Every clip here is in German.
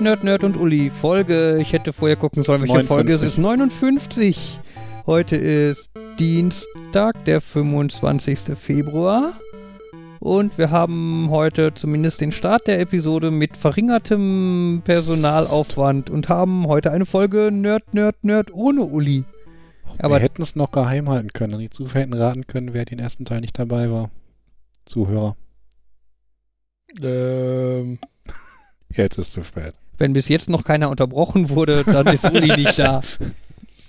Nerd, Nerd, Nerd und Uli. Folge, ich hätte vorher gucken sollen, welche 59. Folge es ist. 59. Heute ist Dienstag, der 25. Februar. Und wir haben heute zumindest den Start der Episode mit verringertem Personalaufwand und haben heute eine Folge Nerd, Nerd, Nerd ohne Uli. Aber wir hätten es noch geheim halten können. Die Zuschauer hätten raten können, wer den ersten Teil nicht dabei war. Zuhörer. Ähm, Jetzt ist es zu spät. Wenn bis jetzt noch keiner unterbrochen wurde, dann ist Uli nicht da.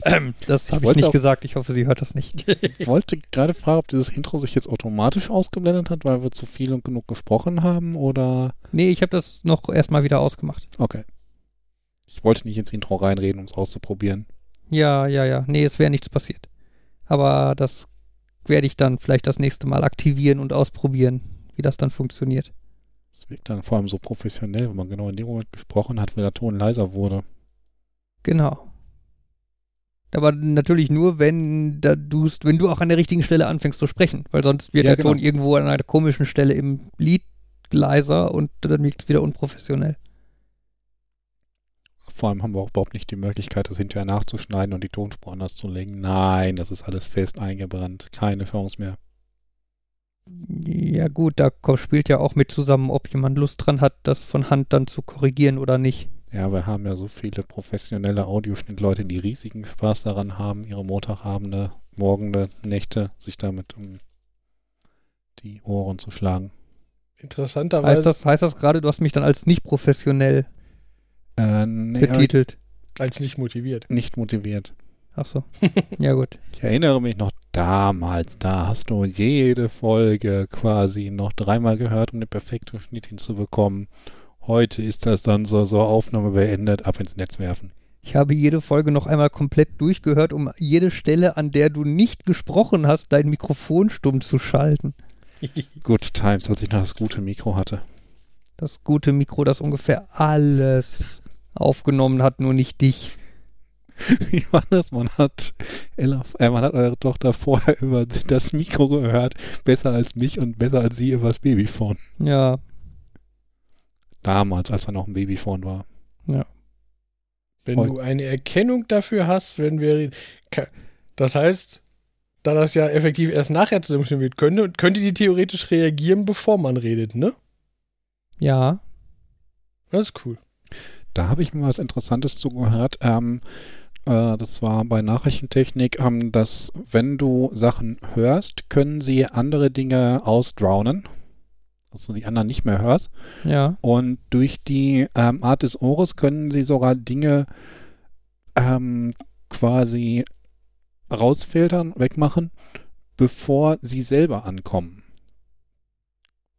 Ähm, das habe ich nicht auch- gesagt. Ich hoffe, sie hört das nicht. Ich wollte gerade fragen, ob dieses Intro sich jetzt automatisch ausgeblendet hat, weil wir zu viel und genug gesprochen haben oder. Nee, ich habe das noch erstmal wieder ausgemacht. Okay. Ich wollte nicht ins Intro reinreden, um es auszuprobieren. Ja, ja, ja. Nee, es wäre nichts passiert. Aber das werde ich dann vielleicht das nächste Mal aktivieren und ausprobieren, wie das dann funktioniert. Es wirkt dann vor allem so professionell, wenn man genau in dem Moment gesprochen hat, wenn der Ton leiser wurde. Genau. Aber natürlich nur, wenn, da du's, wenn du auch an der richtigen Stelle anfängst zu sprechen, weil sonst wird Ja, der Ton genau. irgendwo an einer komischen Stelle im Lied leiser und dann wird es wieder unprofessionell. Vor allem haben wir auch überhaupt nicht die Möglichkeit, das hinterher nachzuschneiden und die Tonspur anders zu legen. Nein, das ist alles fest eingebrannt. Keine Chance mehr. Ja gut, da spielt ja auch mit zusammen, ob jemand Lust dran hat, das von Hand dann zu korrigieren oder nicht. Ja, wir haben ja so viele professionelle Audioschnittleute, die riesigen Spaß daran haben, ihre Montagabende, Morgende, Nächte sich damit um die Ohren zu schlagen. interessanterweise, Heißt das, heißt das gerade, du hast mich dann als nicht professionell Äh, nee, betitelt? als nicht motiviert. nicht motiviert. Ach so. Ja gut. Ich erinnere mich noch damals, da hast du jede Folge quasi noch dreimal gehört, um den perfekten Schnitt hinzubekommen. Heute ist das dann so, so Aufnahme beendet, ab ins Netz werfen. Ich habe jede Folge noch einmal komplett durchgehört, um jede Stelle, an der du nicht gesprochen hast, dein Mikrofon stumm zu schalten. Good Times, als ich noch das gute Mikro hatte. Das gute Mikro, das ungefähr alles aufgenommen hat, nur nicht dich. Wie war das? Man hat, Ella, äh, man hat eure Tochter vorher über das Mikro gehört, besser als mich und besser als sie über das Babyphone. Ja, Damals, als er noch ein Babyphone war. Wenn Und- du eine Erkennung dafür hast, wenn wir. Das heißt, da das ja effektiv erst nachher zusammenstehen wird, könnte, könnte die theoretisch reagieren, bevor man redet, ne? ja. Das ist cool. Da habe ich mir was Interessantes zugehört. Ähm, äh, das war bei Nachrichtentechnik, ähm, dass wenn du Sachen hörst, können sie andere Dinge ausdrownen. Also die anderen nicht mehr hörst. Ja. Und durch die ähm, Art des Ohres können sie sogar Dinge ähm, quasi rausfiltern, wegmachen, bevor sie selber ankommen.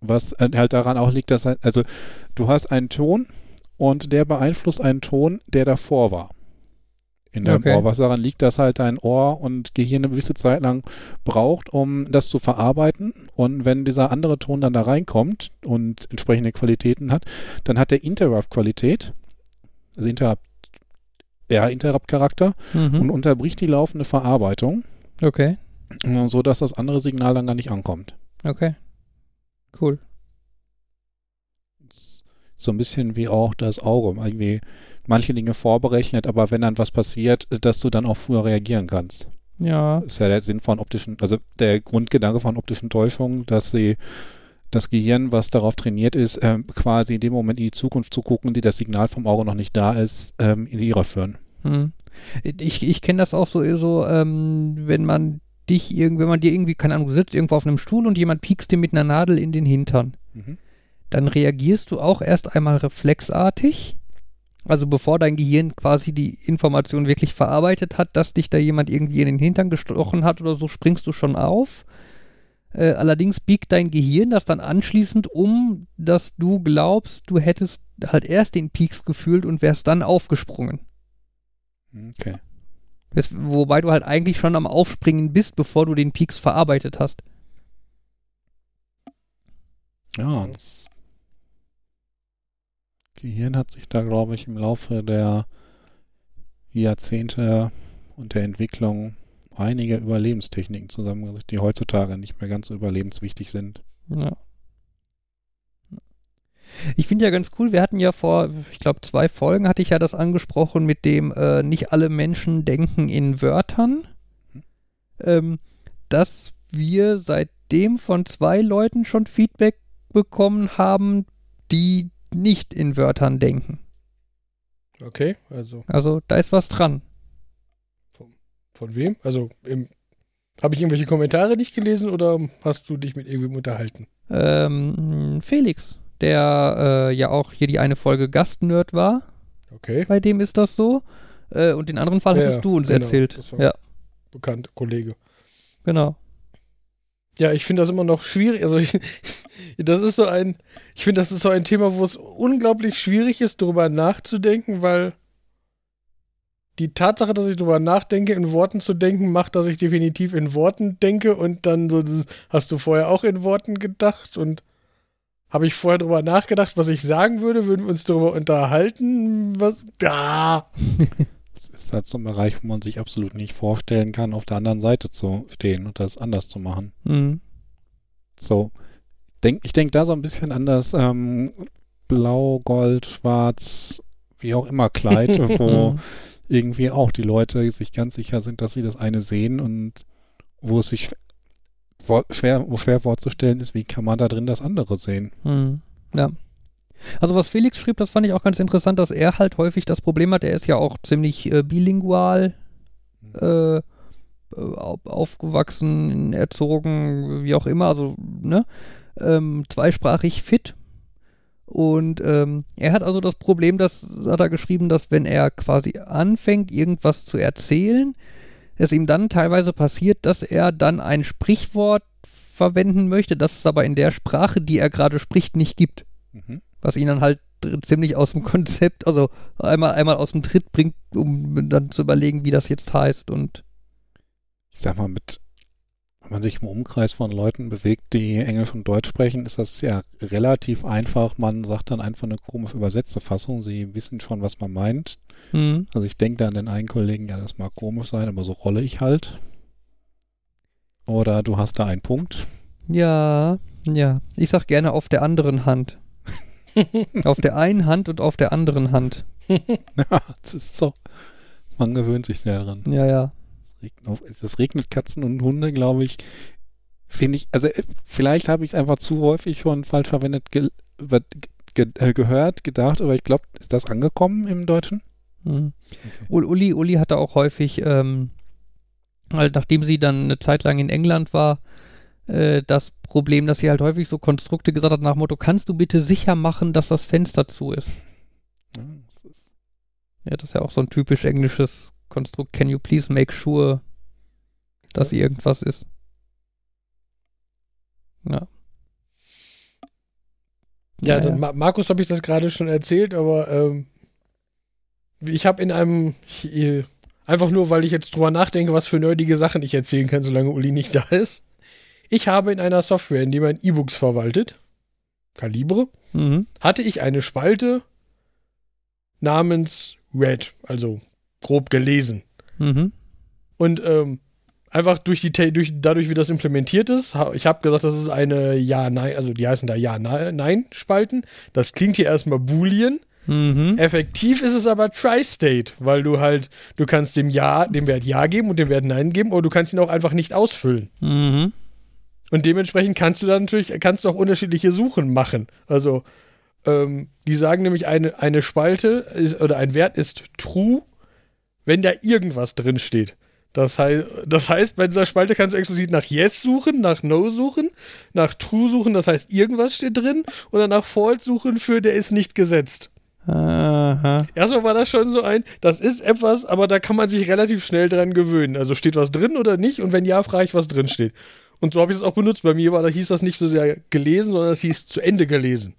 Was äh, halt daran auch liegt, dass halt, also du hast einen Ton und der beeinflusst einen Ton, der davor war. In deinem Okay. Ohr. Was daran liegt, dass halt dein Ohr und Gehirn eine gewisse Zeit lang braucht, um das zu verarbeiten. Und wenn dieser andere Ton dann da reinkommt und entsprechende Qualitäten hat, dann hat der Interrupt-Qualität, also Interrupt, ja, Interrupt-Charakter und Mhm. unterbricht die laufende Verarbeitung, Okay. so dass das andere Signal dann gar nicht ankommt. Okay. Cool. So ein bisschen wie auch das Auge, irgendwie manche Dinge vorberechnet, aber wenn dann was passiert, dass du dann auch früher reagieren kannst. Ja. Das ist ja der Sinn von optischen, also der Grundgedanke von optischen Täuschungen, dass sie das Gehirn, was darauf trainiert ist, ähm, quasi in dem Moment in die Zukunft zu gucken, die das Signal vom Auge noch nicht da ist, ähm, in die Irre führen. Hm. Ich, ich kenne das auch so, so ähm, wenn man dich irgend, wenn man dir irgendwie, keine Ahnung, sitzt irgendwo auf einem Stuhl und jemand piekst dir mit einer Nadel in den Hintern. Mhm. Dann reagierst du auch erst einmal reflexartig. Also bevor dein Gehirn quasi die Information wirklich verarbeitet hat, dass dich da jemand irgendwie in den Hintern gestochen hat oder so, springst du schon auf. Äh, allerdings biegt dein Gehirn das dann anschließend um, dass du glaubst, du hättest halt erst den Pieks gefühlt und wärst dann aufgesprungen. Okay. Das, wobei du halt eigentlich schon am Aufspringen bist, bevor du den Pieks verarbeitet hast. Ja, das Gehirn hat sich da, glaube ich, im Laufe der Jahrzehnte und der Entwicklung einige Überlebenstechniken zusammengesetzt, die heutzutage nicht mehr ganz so überlebenswichtig sind. Ja. Ich finde ja ganz cool, wir hatten ja vor, ich glaube, zwei Folgen hatte ich ja das angesprochen mit dem, äh, nicht alle Menschen denken in Wörtern. Ähm, dass wir seitdem von zwei Leuten schon Feedback bekommen haben, die nicht in Wörtern denken. Okay, also Also da ist was dran. von wem? Also habe ich irgendwelche Kommentare nicht gelesen oder hast du dich mit irgendwem unterhalten? Ähm, Felix, der äh, ja auch hier die eine Folge Gastnerd war, Okay, bei dem ist das so. Äh, und den anderen Fall Ja, hattest du uns genau, erzählt. das war- Ja, bekannter Kollege. genau. Ja, ich finde das immer noch schwierig. Also ich, das ist so ein, ich finde, das ist so ein Thema, wo es unglaublich schwierig ist, darüber nachzudenken, weil die Tatsache, dass ich darüber nachdenke, in Worten zu denken, macht, dass ich definitiv in Worten denke und dann so, das, hast du vorher auch in Worten gedacht und habe ich vorher darüber nachgedacht, was ich sagen würde, würden wir uns darüber unterhalten, was, da. Es ist halt so ein Bereich, wo man sich absolut nicht vorstellen kann, auf der anderen Seite zu stehen und das anders zu machen. Mhm. So, denk, ich denke da so ein bisschen an das ähm, Blau, Gold, Schwarz, wie auch immer Kleid, wo irgendwie auch die Leute sich ganz sicher sind, dass sie das eine sehen und wo es sich vor- schwer, wo schwer vorzustellen ist, wie kann man da drin das andere sehen. Hm, Ja. Also was Felix schrieb, das fand ich auch ganz interessant, dass er halt häufig das Problem hat, er ist ja auch ziemlich äh, bilingual äh, äh, au- aufgewachsen, erzogen, wie auch immer, also ne, ähm, zweisprachig fit. Und ähm, er hat also das Problem, das hat er geschrieben, dass wenn er quasi anfängt, irgendwas zu erzählen, es ihm dann teilweise passiert, dass er dann ein Sprichwort verwenden möchte, das es aber in der Sprache, die er gerade spricht, nicht gibt. Mhm. Was ihn dann halt ziemlich aus dem Konzept, also einmal, einmal aus dem Tritt bringt, um dann zu überlegen, wie das jetzt heißt. Und Ich sag mal, mit, wenn man sich im Umkreis von Leuten bewegt, die Englisch und Deutsch sprechen, ist das ja relativ einfach. Man sagt dann einfach eine komisch übersetzte Fassung. Sie wissen schon, was man meint. hm, Also ich denke da an den einen Kollegen, ja, das mag komisch sein, aber so rolle ich halt. Oder du hast da einen Punkt. ja, ja, ich sag gerne auf der anderen Hand. auf der einen Hand und auf der anderen Hand. Ja, das ist so. Man gewöhnt sich sehr dran. Ja, ja. Es regnet, es regnet Katzen und Hunde, glaube ich. Finde ich, also äh, vielleicht habe ich es einfach zu häufig schon falsch verwendet ge, ge, äh, gehört, gedacht, aber ich glaube, ist das angekommen im Deutschen? Hm. Ul- Uli, Uli hatte auch häufig, ähm, halt nachdem sie dann eine Zeit lang in England war, äh, das Problem, dass sie halt häufig so Konstrukte gesagt hat nach dem Motto, kannst du bitte sicher machen, dass das Fenster zu ist? Ja, das ist, Ja, das ist ja auch so ein typisch englisches Konstrukt. Can you please make sure, dass irgendwas ist? Ja. Ja, Ja, dann ja. Ma Markus habe ich das gerade schon erzählt, aber ähm, ich habe in einem ich, einfach nur, weil ich jetzt drüber nachdenke, was für nerdige Sachen ich erzählen kann, solange Uli nicht da ist. Ich habe in einer Software, in die man E-Books verwaltet, Calibre, Mhm. hatte ich eine Spalte namens Read, also grob gelesen. Mhm. Und ähm, einfach durch die durch, dadurch, wie das implementiert ist, ich habe gesagt, das ist eine Ja-Nein, also die heißen da Ja-Nein-Spalten. Das klingt hier erstmal Boolean. Mhm. Effektiv ist es aber Tri-State, weil du halt, du kannst dem Ja, dem Wert Ja geben und dem Wert Nein geben, aber du kannst ihn auch einfach nicht ausfüllen. Mhm. Und dementsprechend kannst du dann natürlich, kannst du auch unterschiedliche Suchen machen. Also, ähm, die sagen nämlich, eine, eine Spalte ist, oder ein Wert ist true, wenn da irgendwas drin steht. Das, hei das heißt, bei dieser Spalte kannst du explizit nach Yes suchen, nach No suchen, nach True suchen, das heißt, irgendwas steht drin, oder nach False suchen für der ist nicht gesetzt. Aha. Erstmal war das schon so ein, das ist etwas, aber da kann man sich relativ schnell dran gewöhnen. Also steht was drin oder nicht? Und wenn ja, frage ich, was drin steht. Und so habe ich es auch benutzt. Bei mir war, da hieß das nicht so sehr gelesen, sondern das hieß zu Ende gelesen.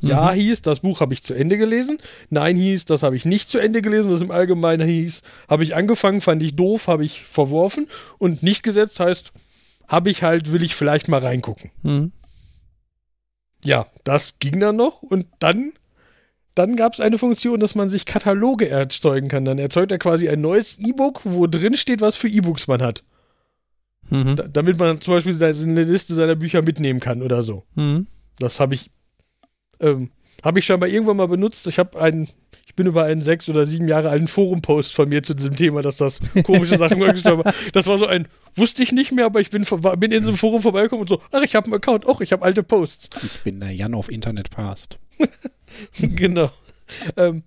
Ja hieß, das Buch habe ich zu Ende gelesen. Nein hieß, das habe ich nicht zu Ende gelesen. Was im Allgemeinen hieß, habe ich angefangen, fand ich doof, habe ich verworfen. Und nicht gesetzt heißt, habe ich halt, will ich vielleicht mal reingucken. Mhm. Ja, das ging dann noch und dann, dann gab es eine Funktion, dass man sich Kataloge erzeugen kann. Dann erzeugt er quasi ein neues E-Book, wo drin steht, was für E-Books man hat. Mhm. Da, damit man zum Beispiel seine- eine Liste seiner Bücher mitnehmen kann oder so. Mhm. Das habe ich, ähm, habe ich schon mal irgendwann mal benutzt. Ich habe einen, ich bin über einen sechs oder sieben Jahre alten Forum-Post von mir zu diesem Thema, dass das komische Sachen gestorben war. Das war so ein, wusste ich nicht mehr, aber ich bin, vor- bin in diesem Forum vorbeigekommen und so, ach, ich habe einen Account, auch ich habe alte Posts. Ich bin der Jan auf Internet Past. genau. Ähm,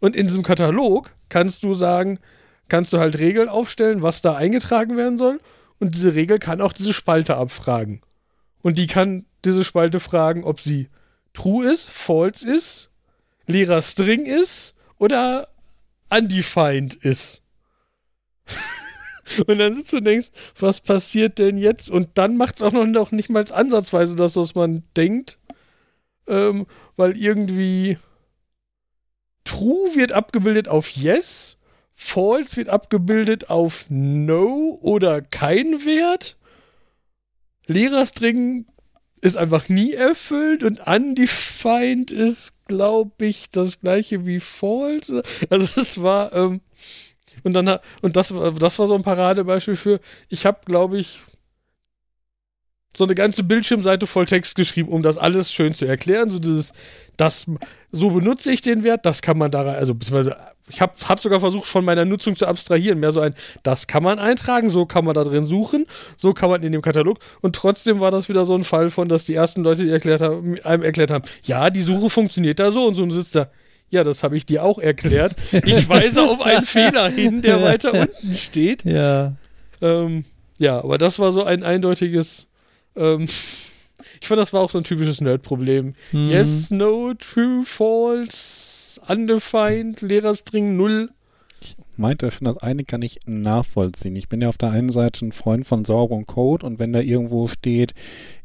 und in diesem Katalog kannst du sagen, kannst du halt Regeln aufstellen, was da eingetragen werden soll. Und diese Regel kann auch diese Spalte abfragen. Und die kann diese Spalte fragen, ob sie true ist, false ist, leerer String ist oder undefined ist. und dann sitzt du und denkst, was passiert denn jetzt? Und dann macht es auch noch, noch nicht mal ansatzweise das, was man denkt. Ähm, weil irgendwie True wird abgebildet auf Yes, False wird abgebildet auf No oder kein Wert. Leerer String ist einfach nie erfüllt und undefined ist, glaube ich, das gleiche wie false. Also es war ähm, und dann und das war- das war so ein Paradebeispiel für ich habe glaube ich so eine ganze Bildschirmseite voll Text geschrieben, um das alles schön zu erklären. So dieses, das, so benutze ich den Wert, das kann man da rein, also beziehungsweise ich habe hab sogar versucht, von meiner Nutzung zu abstrahieren. Mehr so ein, das kann man eintragen, so kann man da drin suchen, so kann man in dem Katalog. Und trotzdem war das wieder so ein Fall von, dass die ersten Leute, die erklärt haben, einem erklärt haben, ja, die Suche funktioniert da so und so und sitzt da. Ja, das habe ich dir auch erklärt. Ich weise auf einen Fehler hin, der weiter unten steht. Ja. Ähm, ja, aber das war so ein eindeutiges. Ähm, ich fand, das war auch so ein typisches Nerd-Problem. Mhm. Yes, no, true, false, undefined, Lehrerstring, null. meinte schon, das eine kann ich nachvollziehen. Ich bin ja auf der einen Seite ein Freund von sauberem Code und wenn da irgendwo steht,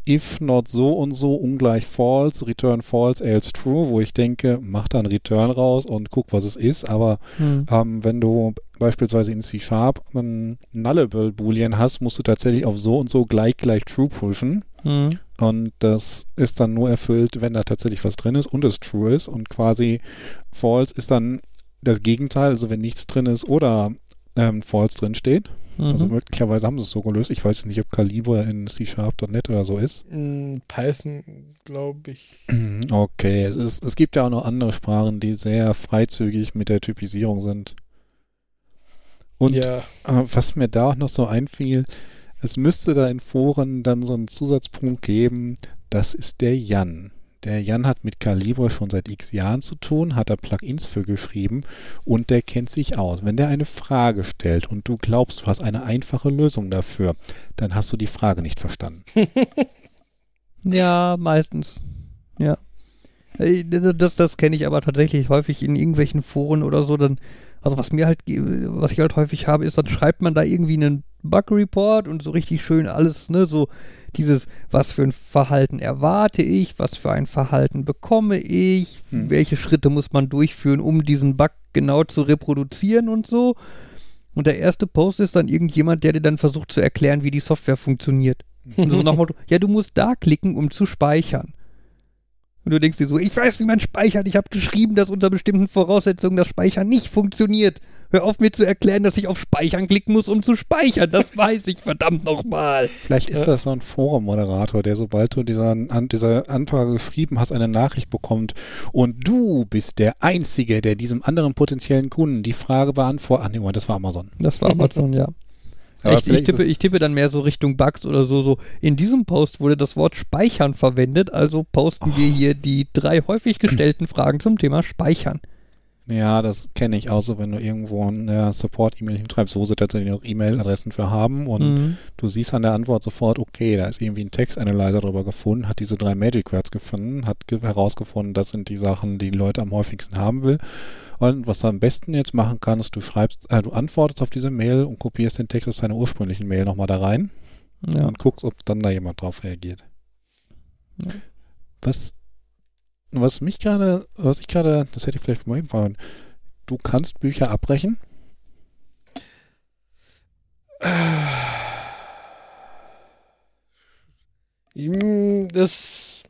if not so und so ungleich false, return false, else true, wo ich denke, mach da ein Return raus und guck, was es ist. Aber Hm. ähm, wenn du beispielsweise in C-Sharp ein Nullable Boolean hast, musst du tatsächlich auf so und so gleich gleich true prüfen. Hm. Und das ist dann nur erfüllt, wenn da tatsächlich was drin ist und es true ist. Und quasi false ist dann das Gegenteil, also wenn nichts drin ist oder ähm, false drin steht. Also Mhm. möglicherweise haben sie es so gelöst. Ich weiß nicht, ob Calibre in C-Sharp.net oder so ist. Mm, Python, glaube ich. Okay, es, ist, es gibt ja auch noch andere Sprachen, die sehr freizügig mit der Typisierung sind. Und ja. äh, was mir da auch noch so einfiel, es müsste da in Foren dann so einen Zusatzpunkt geben, das ist der Jan. Der Jan hat mit Calibre schon seit x Jahren zu tun, hat da Plugins für geschrieben und der kennt sich aus. Wenn der eine Frage stellt und du glaubst, du hast eine einfache Lösung dafür, dann hast du die Frage nicht verstanden. Ja, meistens. Ja. Äh, Das, das kenne ich aber tatsächlich häufig in irgendwelchen Foren oder so. Dann, also was mir halt, was ich halt häufig habe, ist, dann schreibt man da irgendwie einen Bug-Report und so richtig schön alles, ne, so dieses, was für ein Verhalten erwarte ich, was für ein Verhalten bekomme ich, Hm. welche Schritte muss man durchführen, um diesen Bug genau zu reproduzieren und so. Und der erste Post ist dann irgendjemand, der dir dann versucht zu erklären, wie die Software funktioniert. Und so nach Motto, ja, du musst da klicken, um zu speichern. Und du denkst dir so, ich weiß, wie man speichert. Ich habe geschrieben, dass unter bestimmten Voraussetzungen das Speichern nicht funktioniert. Hör auf mir zu erklären, dass ich auf Speichern klicken muss, um zu speichern. Das weiß ich verdammt nochmal. Vielleicht ist das so ein Forum-Moderator, der sobald du dieser, an, dieser Anfrage geschrieben hast, eine Nachricht bekommt und du bist der Einzige, der diesem anderen potenziellen Kunden die Frage beantwortet. Ach nee, das war Amazon. Das war Amazon, ja. Ich, ich, tippe, ich tippe dann mehr so Richtung Bugs oder so, so. In diesem Post wurde das Wort Speichern verwendet, also posten wir hier die drei häufig gestellten Fragen zum Thema Speichern. Ja, das kenne ich auch so, wenn du irgendwo eine Support-E-Mail hinschreibst, wo sie tatsächlich auch E-Mail-Adressen für haben und Mhm. du siehst an der Antwort sofort, okay, da ist irgendwie ein Text-Analyzer drüber gefunden, hat diese drei Magic Words gefunden, hat ge herausgefunden, das sind die Sachen, die die Leute am häufigsten haben will. Und was du am besten jetzt machen kannst, du schreibst, äh, du antwortest auf diese Mail und kopierst den Text aus deiner ursprünglichen Mail nochmal da rein Ja. und guckst, ob dann da jemand drauf reagiert. Ja. Was, was mich gerade, was ich gerade, das hätte ich vielleicht mal fragen, du kannst Bücher abbrechen? Mm, Das.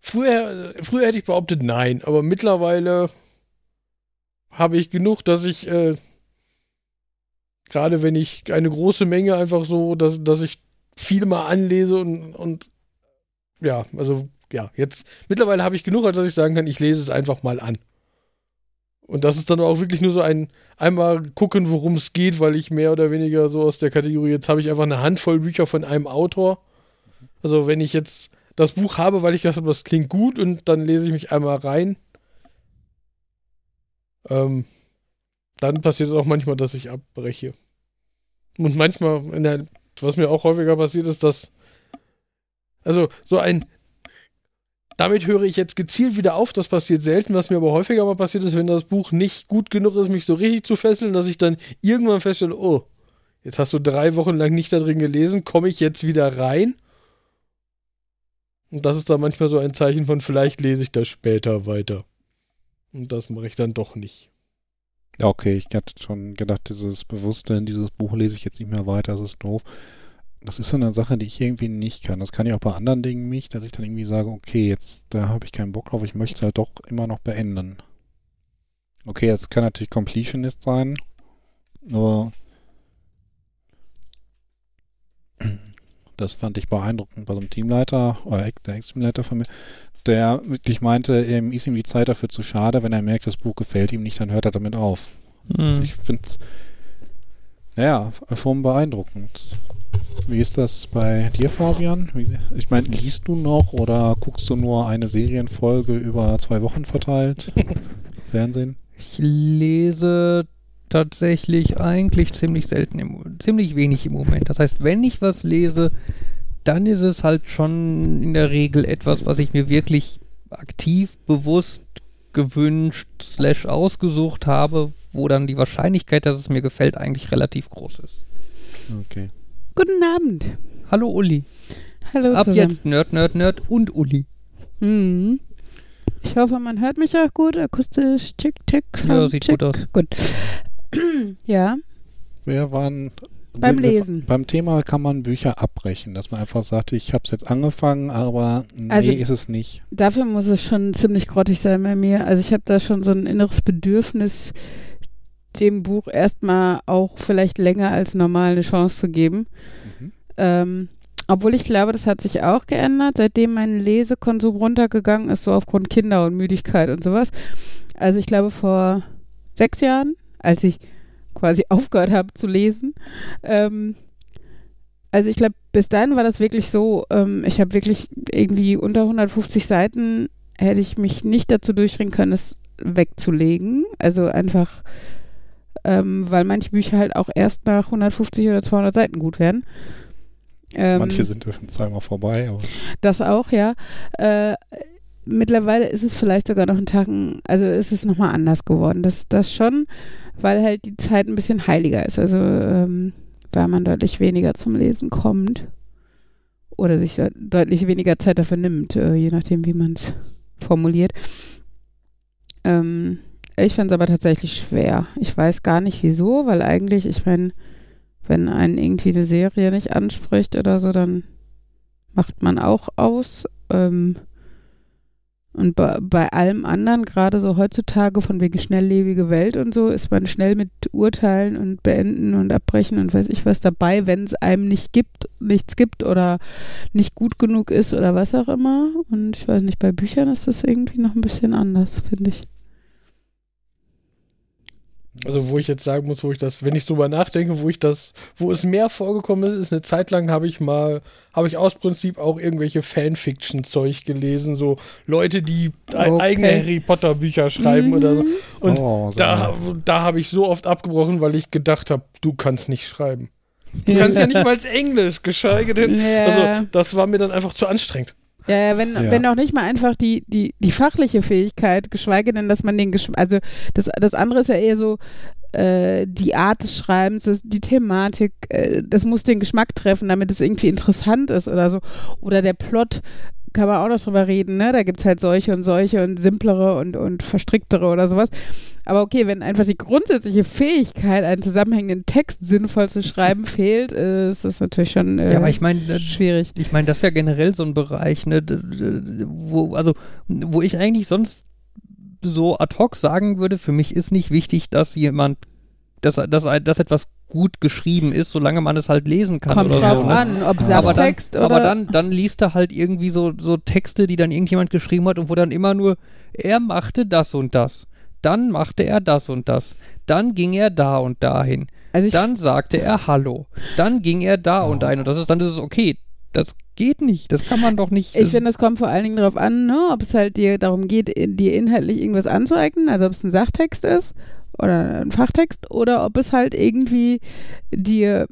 Früher, früher hätte ich behauptet, nein, aber mittlerweile habe ich genug, dass ich, äh, gerade wenn ich eine große Menge einfach so, dass, dass ich viel mal anlese und, und ja, also ja, jetzt, mittlerweile habe ich genug, als dass ich sagen kann, ich lese es einfach mal an. Und das ist dann auch wirklich nur so ein einmal gucken, worum es geht, weil ich mehr oder weniger so aus der Kategorie, jetzt habe ich einfach eine Handvoll Bücher von einem Autor. Also wenn ich jetzt das Buch habe, weil ich dachte, das klingt gut und dann lese ich mich einmal rein. Ähm, dann passiert es auch manchmal, dass ich abbreche. Und manchmal, der, was mir auch häufiger passiert, ist, dass also so ein damit höre ich jetzt gezielt wieder auf. Das passiert selten. Was mir aber häufiger mal passiert ist, wenn das Buch nicht gut genug ist, mich so richtig zu fesseln, dass ich dann irgendwann feststelle, oh, jetzt hast du drei Wochen lang nicht da drin gelesen, komme ich jetzt wieder rein? Und das ist dann manchmal so ein Zeichen von, vielleicht lese ich das später weiter. Und das mache ich dann doch nicht. Ja, okay, ich hatte schon gedacht, dieses Bewusste in dieses Buch lese ich jetzt nicht mehr weiter, das ist doof das ist so eine Sache, die ich irgendwie nicht kann. Das kann ich auch bei anderen Dingen nicht, dass ich dann irgendwie sage, okay, jetzt da habe ich keinen Bock drauf, ich möchte es halt doch immer noch beenden. Okay, jetzt kann natürlich Completionist sein, aber das fand ich beeindruckend bei so einem Teamleiter oder der Ex-Teamleiter von mir, der wirklich meinte, ihm ist ihm die Zeit dafür zu schade, wenn er merkt, das Buch gefällt ihm nicht, dann hört er damit auf. Mhm. Also ich finde es, naja, schon beeindruckend. Wie ist das bei dir, Fabian? Ich meine, liest du noch oder guckst du nur eine Serienfolge über zwei Wochen verteilt? Fernsehen? Ich lese tatsächlich eigentlich ziemlich selten, im, ziemlich wenig im Moment. Das heißt, wenn ich was lese, dann ist es halt schon in der Regel etwas, was ich mir wirklich aktiv, bewusst gewünscht, slash ausgesucht habe, wo dann die Wahrscheinlichkeit, dass es mir gefällt, eigentlich relativ groß ist. Okay. Guten Abend. Hallo Uli. Hallo Ab zusammen. jetzt Nerd, Nerd, Nerd und Uli. Hm. Ich hoffe, man hört mich auch gut. Akustisch, tick, tick, Sound, Ja, sieht tick. gut aus. Gut. ja, Wir waren Beim wir- Lesen. Beim Thema kann man Bücher abbrechen, dass man einfach sagt, ich habe es jetzt angefangen, aber nee, Also- ist es nicht. dafür muss es schon ziemlich grottig sein bei mir. Also ich habe da schon so ein inneres Bedürfnis, dem Buch erstmal auch vielleicht länger als normal eine Chance zu geben. Mhm. Ähm, obwohl ich glaube, das hat sich auch geändert, seitdem mein Lesekonsum runtergegangen ist, so aufgrund Kinder und Müdigkeit und sowas. Also ich glaube vor sechs Jahren, als ich quasi aufgehört habe zu lesen, ähm, also ich glaube, bis dahin war das wirklich so, ähm, ich habe wirklich irgendwie unter 150 Seiten hätte ich mich nicht dazu durchringen können, es wegzulegen. Also einfach, ähm, weil manche Bücher halt auch erst nach 150 oder 200 Seiten gut werden. Ähm, Manche sind schon zweimal vorbei, aber das auch, ja. Äh, mittlerweile ist es vielleicht sogar noch ein Tagen, also ist es nochmal anders geworden. Das, das schon, weil halt die Zeit ein bisschen heiliger ist. Also, ähm, weil man deutlich weniger zum Lesen kommt. Oder sich deut- deutlich weniger Zeit dafür nimmt, äh, je nachdem, wie man es formuliert. Ähm, ich finde es aber tatsächlich schwer. Ich weiß gar nicht wieso, weil eigentlich, ich meine, wenn einen irgendwie eine Serie nicht anspricht oder so, dann macht man auch aus. Ähm, und bei, bei allem anderen, gerade so heutzutage von wegen schnelllebige Welt und so, ist man schnell mit Urteilen und Beenden und Abbrechen und weiß ich was dabei, wenn es einem nicht gibt, nichts gibt oder nicht gut genug ist oder was auch immer. Und ich weiß nicht, bei Büchern ist das irgendwie noch ein bisschen anders, finde ich. Also wo ich jetzt sagen muss, wo ich das, wenn ich drüber nachdenke, wo ich das, wo es mehr vorgekommen ist, ist eine Zeit lang habe ich mal, habe ich aus Prinzip auch irgendwelche Fanfiction-Zeug gelesen, so Leute, die Okay. eigene Harry Potter Bücher schreiben Mhm. oder so. Und oh, so da, da habe ich so oft abgebrochen, weil ich gedacht habe, du kannst nicht schreiben. Du kannst ja nicht mal Englisch, geschweige denn. Ja. Also das war mir dann einfach zu anstrengend. Ja, ja, wenn, Ja. wenn auch nicht mal einfach die, die, die fachliche Fähigkeit, geschweige denn, dass man den Geschmack, also das, das andere ist ja eher so äh, die Art des Schreibens, das, die Thematik, äh, das muss den Geschmack treffen, damit es irgendwie interessant ist oder so. Oder der Plot, kann man auch noch drüber reden, ne? Da gibt es halt solche und solche und simplere und, und verstricktere oder sowas. Aber okay, wenn einfach die grundsätzliche Fähigkeit, einen zusammenhängenden Text sinnvoll zu schreiben, fehlt, äh, ist das natürlich schon äh, Ja, aber ich meine, schwierig. ich meine, das ist ja generell so ein Bereich, ne, wo, also, wo ich eigentlich sonst so ad hoc sagen würde, für mich ist nicht wichtig, dass jemand, dass, dass, dass etwas gut geschrieben ist, solange man es halt lesen kann. Kommt drauf so, ne? an, ob Aber Aber dann, oder. aber dann, dann liest er halt irgendwie so, so Texte, die dann irgendjemand geschrieben hat und wo dann immer nur, er machte das und das. Dann machte er das und das. Dann ging er da und dahin. also Dann sagte er Hallo. Dann ging er da und dahin. Und das ist dann das ist okay. Das geht nicht. Das kann man doch nicht. ich finde, es kommt vor allen Dingen darauf an, ne, ob es halt dir darum geht, in- dir inhaltlich irgendwas anzueignen, also ob es ein Sachtext ist oder ein Fachtext oder ob es halt irgendwie dir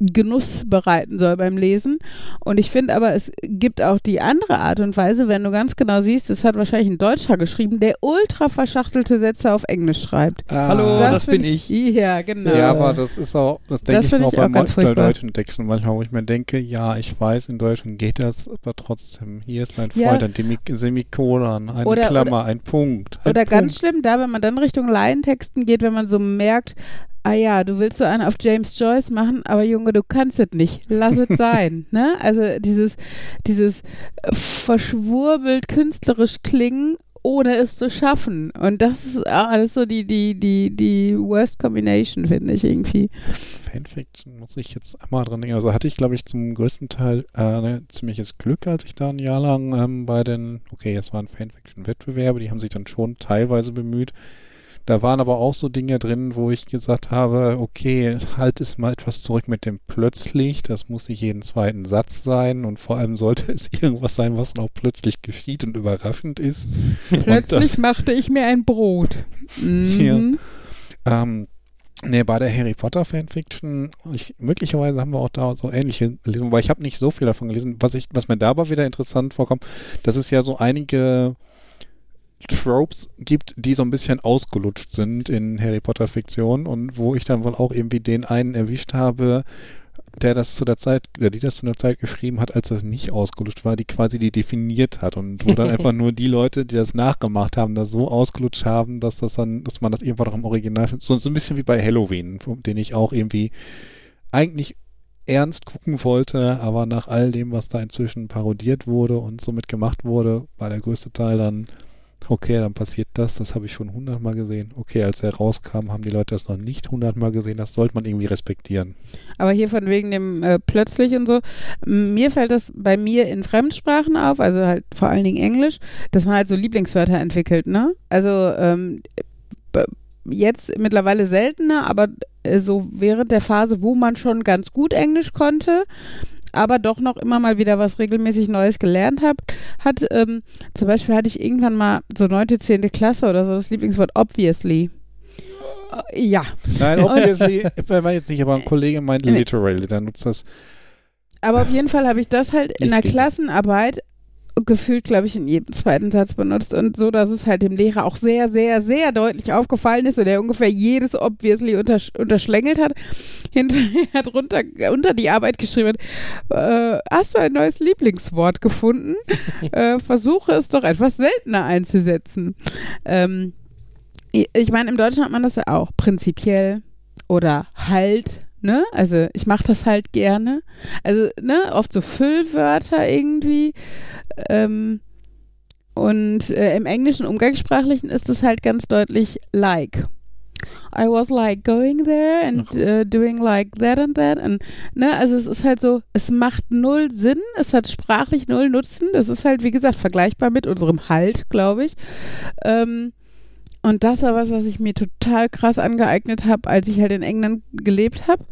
Genuss bereiten soll beim Lesen. Und ich finde aber, es gibt auch die andere Art und Weise, wenn du ganz genau siehst, es hat wahrscheinlich ein Deutscher geschrieben, der ultra verschachtelte Sätze auf Englisch schreibt. Hallo, Ah. das find bin ich. Ja, genau. Ja, aber das ist auch, das denke Das ich auch ich bei, auch ganz bei furchtbar. deutschen Texten manchmal, wo ich mir denke, ja, ich weiß, in Deutschland geht das, aber trotzdem, hier ist ein Ja. Freund, ein Demi- Semikolon, eine Oder- Klammer, ein Punkt. Ein Oder ganz Punkt. schlimm, da, wenn man dann Richtung Laientexten geht, wenn man so merkt, ah ja, du willst so einen auf James Joyce machen, aber Junge, du kannst es nicht. Lass es sein. Ne? Also dieses, dieses verschwurbelt künstlerisch klingen, ohne es zu schaffen. Und das ist ah, alles so die, die, die, die Worst Combination, finde ich irgendwie. Fanfiction muss ich jetzt einmal dran denken. Also hatte ich, glaube ich, zum größten Teil äh, ein ziemliches Glück, als ich da ein Jahr lang ähm, bei den, okay, es waren Fanfiction-Wettbewerbe, die haben sich dann schon teilweise bemüht. Da waren aber auch so Dinge drin, wo ich gesagt habe, okay, halt es mal etwas zurück mit dem plötzlich. Das muss nicht jeden zweiten Satz sein und vor allem sollte es irgendwas sein, was auch plötzlich geschieht und überraschend ist. Plötzlich machte ich mir ein Brot. Mhm. Ähm, nee, bei der Harry Potter Fanfiction, ich, möglicherweise haben wir auch da so ähnliche Lesungen, weil ich habe nicht so viel davon gelesen. Was, ich, was mir da aber wieder interessant vorkommt, dass es ja so einige Tropes gibt, die so ein bisschen ausgelutscht sind in Harry Potter Fiktion und wo ich dann wohl auch irgendwie den einen erwischt habe, der das zu der Zeit, der die das zu der Zeit geschrieben hat, als das nicht ausgelutscht war, die quasi die definiert hat und wo dann einfach nur die Leute, die das nachgemacht haben, das so ausgelutscht haben, dass das dann, dass man das irgendwann noch im Original findet. So, so ein bisschen wie bei Halloween, den ich auch irgendwie eigentlich ernst gucken wollte, aber nach all dem, was da inzwischen parodiert wurde und somit gemacht wurde, war der größte Teil dann, okay, dann passiert das, das habe ich schon hundertmal gesehen. Okay, als er rauskam, haben die Leute das noch nicht hundertmal gesehen, das sollte man irgendwie respektieren. Aber hier von wegen dem äh, plötzlich und so, mir fällt das bei mir in Fremdsprachen auf, also halt vor allen Dingen Englisch, dass man halt so Lieblingswörter entwickelt, ne? Also ähm, jetzt mittlerweile seltener, aber äh, so während der Phase, wo man schon ganz gut Englisch konnte, aber doch noch immer mal wieder was regelmäßig Neues gelernt hat, hat ähm, zum Beispiel hatte ich irgendwann mal so neunte, zehnte Klasse oder so das Lieblingswort obviously. Äh, Ja, Nein, obviously, wenn man jetzt nicht, aber ein Kollege meint literally, der nutzt das. Aber auf jeden Fall habe ich das halt in der. Klassenarbeit gefühlt, glaube ich, in jedem zweiten Satz benutzt und so, dass es halt dem Lehrer auch sehr, sehr, sehr deutlich aufgefallen ist und er ungefähr jedes obviously untersch unterschlängelt hat, hinterher drunter, unter die Arbeit geschrieben hat, äh, hast du ein neues Lieblingswort gefunden? äh, versuche es doch etwas seltener einzusetzen. Ähm, ich meine, im Deutschen hat man das ja auch prinzipiell oder halt, ne? Also ich mache das halt gerne. Also, ne, oft so Füllwörter irgendwie. Ähm, und äh, im englischen Umgangssprachlichen ist es halt ganz deutlich like. I was like going there and uh, doing like that and that. Und, ne, also es ist halt so, es macht null Sinn, es hat sprachlich null Nutzen. Das ist halt, wie gesagt, vergleichbar mit unserem Halt, glaube ich. Ähm, und das war was, was ich mir total krass angeeignet habe, als ich halt in England gelebt habe.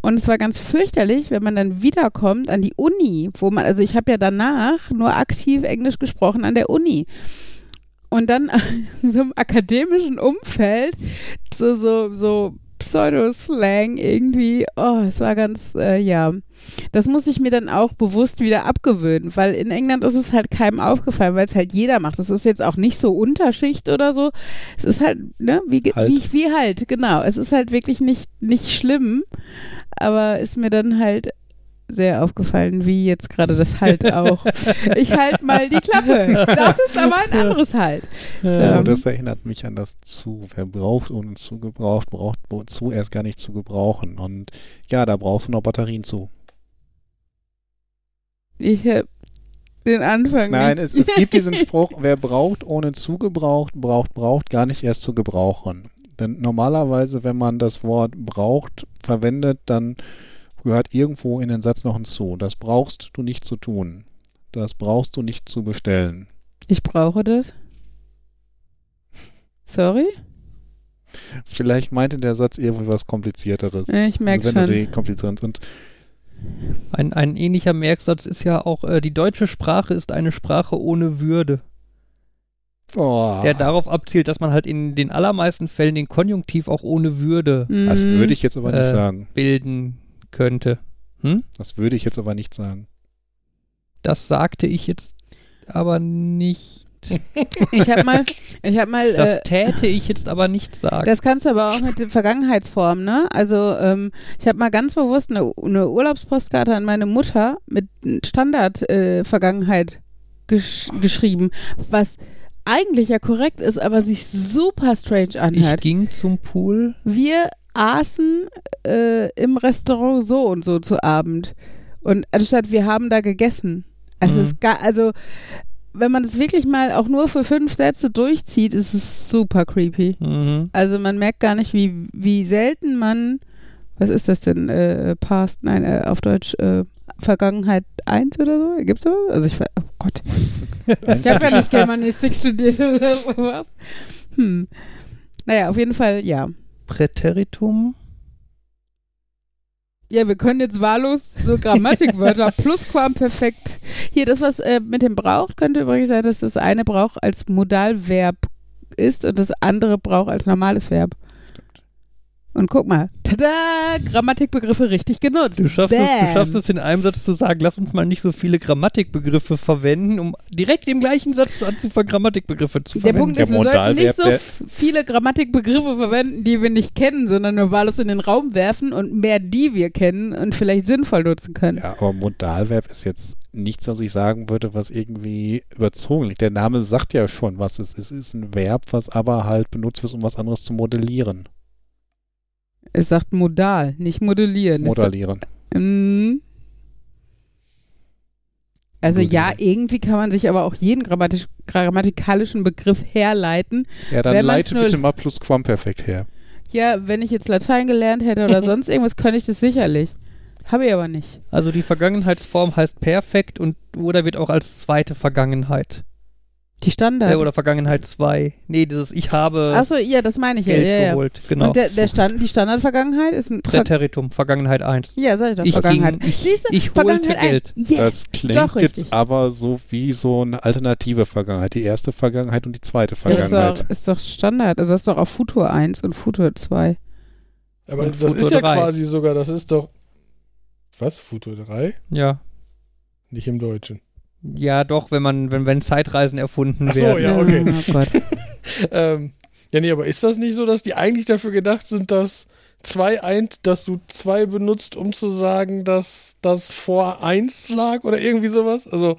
Und es war ganz fürchterlich, wenn man dann wiederkommt an die Uni, wo man, also ich habe ja danach nur aktiv Englisch gesprochen an der Uni. Und dann in so einem akademischen Umfeld, so, so, so Pseudo-Slang irgendwie, oh, es war ganz, äh, ja. Das muss ich mir dann auch bewusst wieder abgewöhnen, weil in England ist es halt keinem aufgefallen, weil es halt jeder macht. Das ist jetzt auch nicht so Unterschicht oder so. Es ist halt, ne, wie, Halt. wie, wie halt, genau. Es ist halt wirklich nicht, nicht schlimm, aber ist mir dann halt sehr aufgefallen, wie jetzt gerade das Halt auch. Ich halt mal die Klappe. Das ist aber ein anderes Halt. Ja, Ähm. das erinnert mich an das zu. Wer braucht ohne zu gebraucht, braucht wozu erst gar nicht zu gebrauchen. Und ja, da brauchst du noch Batterien zu. Ich hab den Anfang Nein, es, es gibt diesen Spruch, wer braucht ohne zu gebraucht, braucht, braucht gar nicht erst zu gebrauchen. Denn normalerweise, wenn man das Wort braucht, verwendet, dann gehört irgendwo in den Satz noch hinzu. Das brauchst du nicht zu tun. Das brauchst du nicht zu bestellen. Ich brauche das. Sorry? Vielleicht meinte der Satz irgendwie was Komplizierteres. Ich merk also wenn Du schon. die komplizierten und Ein, ein ähnlicher Merksatz ist ja auch, äh, die deutsche Sprache ist eine Sprache ohne Würde. oh, Der darauf abzielt, dass man halt in den allermeisten Fällen den Konjunktiv auch ohne Würde das Mhm. würde ich jetzt aber nicht Äh, sagen. bilden könnte. Hm? Das würde ich jetzt aber nicht sagen. Das sagte ich jetzt aber nicht. Ich habe mal, ich habe mal, Das äh, täte ich jetzt aber nicht sagen. das kannst du aber auch mit den Vergangenheitsformen, ne? Also ähm, ich habe mal ganz bewusst eine, eine Urlaubspostkarte an meine Mutter mit Standard-Vergangenheit gesch geschrieben, was eigentlich ja korrekt ist, aber sich super strange ich anhört. ging zum Pool. Wir aßen äh, im Restaurant so und so zu Abend. Und anstatt wir haben da gegessen. Also, Mhm. es gar, also wenn man das wirklich mal auch nur für fünf Sätze durchzieht, ist es super creepy. Mhm. Also man merkt gar nicht, wie, wie selten man, was ist das denn, äh, Past, nein, äh, auf Deutsch, äh, Vergangenheit 1 oder so? Gibt's sowas? Also ich, oh Gott, ich habe ja nicht Germanistik studiert oder sowas. Hm. Naja, auf jeden Fall, ja. Präteritum. Ja, wir können jetzt wahllos so Grammatikwörter Plusquamperfekt. Hier, das, was äh, mit dem braucht, könnte übrigens sein, dass das eine Brauch als Modalverb ist und das andere Brauch als normales Verb. Und guck mal, tada, Grammatikbegriffe richtig genutzt. Du schaffst, es, du schaffst es in einem Satz zu sagen, lass uns mal nicht so viele Grammatikbegriffe verwenden, um direkt im gleichen Satz anzufangen, Grammatikbegriffe zu Der verwenden. Punkt ist, Der wir sollten nicht so der- viele Grammatikbegriffe verwenden, die wir nicht kennen, sondern nur wahllos in den Raum werfen und mehr die wir kennen und vielleicht sinnvoll nutzen können. Ja, aber Modalverb ist jetzt nichts, was ich sagen würde, was irgendwie überzogen liegt. Der Name sagt ja schon, was es ist. Es ist ein Verb, was aber halt benutzt wird, um was anderes zu modellieren. Es sagt modal, nicht modellieren. Modellieren. Mm. Also Modellieren. ja, irgendwie kann man sich aber auch jeden grammatisch, grammatikalischen Begriff herleiten. Ja, dann leite nur- bitte mal Plusquamperfekt her. Ja, wenn ich jetzt Latein gelernt hätte oder sonst irgendwas, könnte ich das sicherlich. Habe ich aber nicht. Also die Vergangenheitsform heißt perfekt und oder wird auch als zweite Vergangenheit. Die Standard. Äh, oder Vergangenheit 2. Nee, dieses Ich habe Achso, ja, das meine ich ja. Geld ja, ja. geholt. Genau. Und der, der Stand, die Standardvergangenheit ist ein Ver Präteritum, Vergangenheit 1. Ja, sag ich doch, Ich Vergangenheit. ging- ich- Siehst du, ich holte Vergangenheit ein. Geld. Yes. Das klingt doch richtig. jetzt aber so wie so eine alternative Vergangenheit. Die erste Vergangenheit und die zweite Ja, ist, Vergangenheit. doch, ist doch Standard. Also das ist doch auf Futur 1 und Futur 2. Aber Und das Futur ist ja 3. quasi sogar, das ist doch. Was? Futur 3? Ja. Nicht im Deutschen. Ja, doch, wenn man, wenn, wenn Zeitreisen erfunden Ach so, werden. Ja, okay. Oh Gott. ähm, ja, nee, aber ist das nicht so, dass die eigentlich dafür gedacht sind, dass zwei eint, dass du zwei benutzt, um zu sagen, dass das vor eins lag oder irgendwie sowas? Also,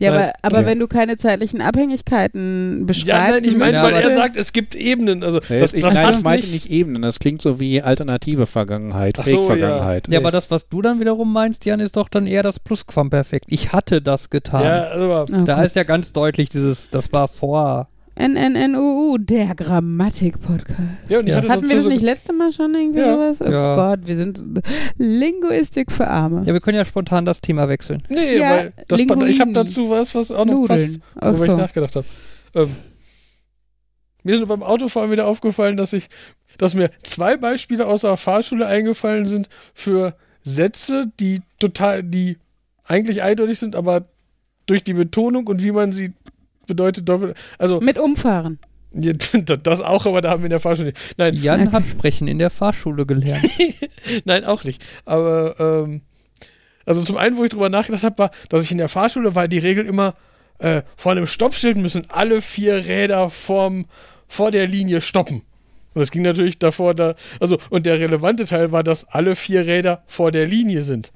Ja, Weil- aber, aber Ja. wenn du keine zeitlichen Abhängigkeiten beschreibst. ja, nein, ich meine, Ja, weil er sagt, es gibt Ebenen. Also, Nee, das, ich, das nein, passt ich meinte nicht. nicht Ebenen. Das klingt so wie alternative Vergangenheit, so, Fake-Vergangenheit. Ja, aber das, was du dann wiederum meinst, Jan, ist doch dann eher das Plusquamperfekt. Ich hatte das getan. Ja, also, aber- Oh Da Gott. ist ja ganz deutlich dieses, das war vor. NNNUU, der Grammatik-Podcast. ja, und ich Ja. hatte Hatten wir das so nicht letzte Mal schon irgendwie Ja. sowas? Oh Ja. Gott, wir sind Linguistik für Arme. Ja, wir können ja spontan das Thema wechseln. Nee, Ja, weil das, Linguini. ich habe dazu was, was auch noch Nudeln. passt, worüber ich so. nachgedacht habe. Ähm, mir ist nur beim Autofahren wieder aufgefallen, dass ich, dass mir zwei Beispiele aus der Fahrschule eingefallen sind für Sätze, die total, die eigentlich eindeutig sind, aber durch die Betonung und wie man sie bedeutet doppelt. Also Mit Umfahren. das auch, aber da haben wir in der Fahrschule. Nein, Jan Okay. hat Sprechen in der Fahrschule gelernt. Nein, auch nicht. Aber ähm, also zum einen, wo ich drüber nachgedacht habe, war, dass ich in der Fahrschule war die Regel immer äh, vor einem Stoppschild müssen alle vier Räder vorm, vor der Linie stoppen. Und das ging natürlich davor da, also und der relevante Teil war, dass alle vier Räder vor der Linie sind.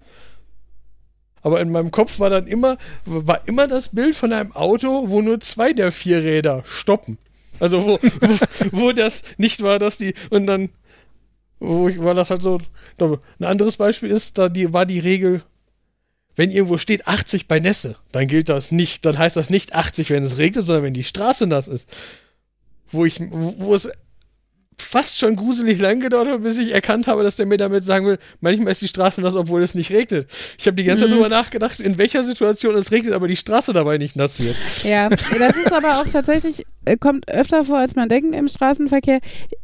Aber in meinem Kopf war dann immer, war immer das Bild von einem Auto, wo nur zwei der vier Räder stoppen. Also wo, wo, das nicht war, dass die, und dann wo ich, war das halt so. Ein anderes Beispiel ist, da die, war die Regel, wenn irgendwo steht 80 bei Nässe, dann gilt das nicht, dann heißt das nicht 80, wenn es regnet, sondern wenn die Straße nass ist. Wo ich, wo es fast schon gruselig lang gedauert, bis ich erkannt habe, dass der mir damit sagen will, manchmal ist die Straße nass, obwohl es nicht regnet. Ich habe die ganze Zeit Mhm. drüber nachgedacht, in welcher Situation es regnet, aber die Straße dabei nicht nass wird. Ja, das ist aber auch tatsächlich, äh, kommt öfter vor, als man denkt im Straßenverkehr,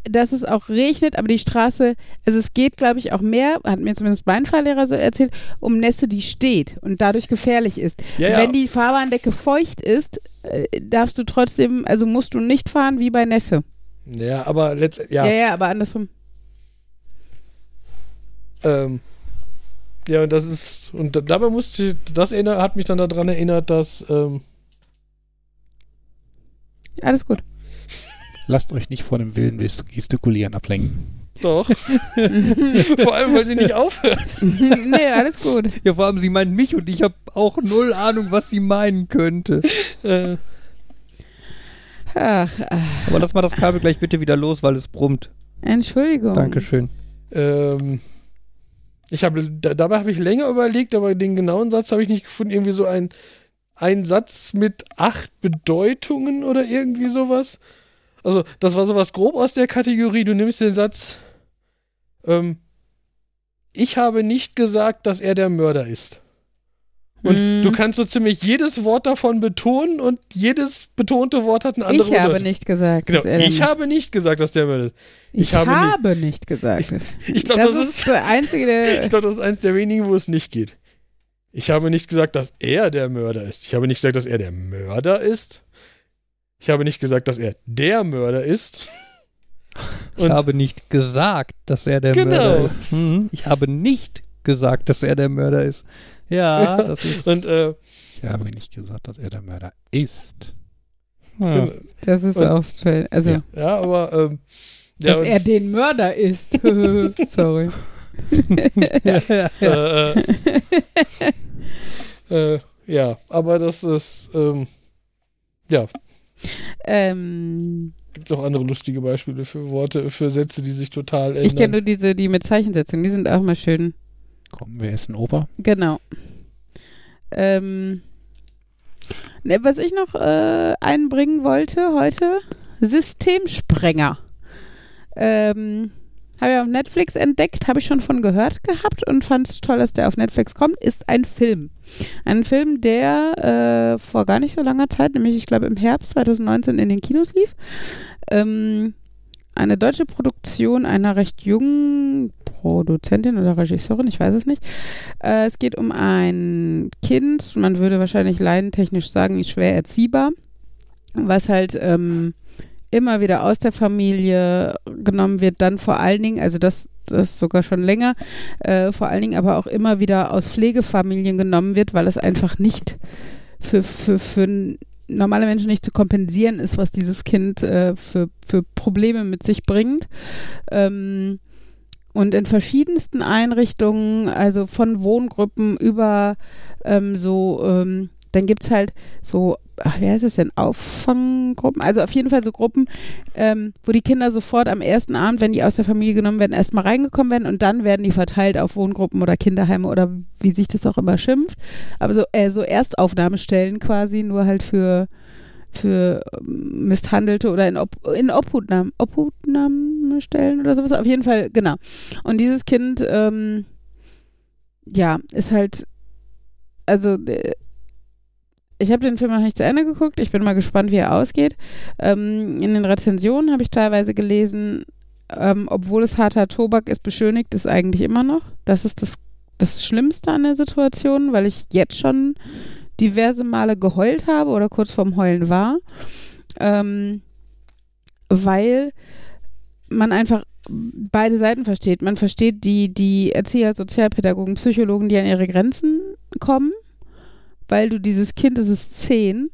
dass es auch regnet, aber die Straße, also es geht, glaube ich, auch mehr, hat mir zumindest mein Fahrlehrer so erzählt, um Nässe, die steht und dadurch gefährlich ist. Ja, ja. Wenn die Fahrbahndecke feucht ist, äh, darfst du trotzdem, also musst du nicht fahren wie bei Nässe. Ja, aber letztendlich, Ja, ja. ja, aber andersrum. Ähm, ja, und das ist, und da- dabei musste ich, das erinnert, hat mich dann daran erinnert, dass, ähm, Alles gut. Lasst euch nicht vor dem wilden Gestikulieren ablenken. doch, vor allem, weil sie nicht aufhört. nee, alles gut. Ja, vor allem, sie meint mich und ich habe auch null Ahnung, was sie meinen könnte. Äh, Ach, ah, Aber lass mal das Kabel gleich bitte wieder los, weil es brummt. Entschuldigung. Dankeschön. ähm, ich habe, da, dabei habe ich länger überlegt, aber den genauen Satz habe ich nicht gefunden. Irgendwie so ein, ein Satz mit acht Bedeutungen oder irgendwie sowas. Also, das war sowas grob aus der Kategorie. Du nimmst den Satz, ähm, ich habe nicht gesagt, dass er der Mörder ist. Und Mm. du kannst so ziemlich jedes Wort davon betonen und jedes betonte Wort hat eine andere Ich habe nicht gesagt. Genau, dass er der ich habe nicht gesagt, dass der Mörder ist. Ich, ich habe habe, nicht gesagt. Ich glaube, das, das, ist der einzige, der. ich glaube, das ist eins der wenigen, wo es nicht geht. Ich habe nicht gesagt, dass er der Mörder ist. Ich habe nicht gesagt, dass er der Mörder ist. Ich habe nicht gesagt, dass er der Mörder ist. Ich Und- habe nicht gesagt, dass er der Genau. Mörder ist. Mhm. Ich habe nicht gesagt, dass er der Mörder ist. Ja, das ist. Und äh, Ich habe nicht gesagt, dass er der Mörder ist. ja. genau. Das ist Und- auch strange. Also, Ja. ja, aber ähm, ja, dass er den Mörder ist. Sorry. äh, äh, äh, ja, aber das ist ähm, ja, ähm, gibt es auch andere lustige Beispiele für Worte, für Sätze, die sich total ändern. ich kenne nur diese, die mit Zeichensetzung. Die sind auch mal schön. Kommen wir essen Oper? Genau. Ähm, ne, was ich noch äh, einbringen wollte heute, Systemsprenger. Ähm, habe ich auf Netflix entdeckt, habe ich schon von gehört gehabt und fand es toll, dass der auf Netflix kommt, ist ein Film. Ein Film, der äh, vor gar nicht so langer Zeit, nämlich ich glaube im Herbst 2019 in den Kinos lief. Ähm, eine deutsche Produktion einer recht jungen Produzentin oder Regisseurin, ich weiß es nicht. Äh, es geht um ein Kind, man würde wahrscheinlich leidentechnisch sagen, schwer erziehbar, was halt ähm, immer wieder aus der Familie genommen wird, dann vor allen Dingen, also das, das sogar schon länger, äh, vor allen Dingen aber auch immer wieder aus Pflegefamilien genommen wird, weil es einfach nicht für, für, für normale Menschen nicht zu kompensieren ist, was dieses Kind äh, für, für Probleme mit sich bringt. Ähm, und in verschiedensten Einrichtungen, also von Wohngruppen über ähm, so, ähm, dann gibt es halt so, ach, wie heißt es denn, Auffanggruppen, also auf jeden Fall so Gruppen, ähm, wo die Kinder sofort am ersten Abend, wenn die aus der Familie genommen werden, erstmal reingekommen werden und dann werden die verteilt auf Wohngruppen oder Kinderheime oder wie sich das auch immer schimpft. Aber so, äh, so Erstaufnahmestellen quasi, nur halt für für ähm, Misshandelte oder in, Ob in Obhutnahme, Obhutnahmestellen oder sowas. Auf jeden Fall, genau. Und dieses Kind, ähm, ja, ist halt, also äh, ich habe den Film noch nicht zu Ende geguckt. Ich bin mal gespannt, wie er ausgeht. Ähm, in den Rezensionen habe ich teilweise gelesen, ähm, obwohl es harter Tobak ist, beschönigt es eigentlich immer noch. Das ist das, das Schlimmste an der Situation, weil ich jetzt schon diverse Male geheult habe oder kurz vorm Heulen war, ähm, weil man einfach beide Seiten versteht. Man versteht die, die Erzieher, Sozialpädagogen, Psychologen, die an ihre Grenzen kommen, weil du dieses Kind, es ist zehn,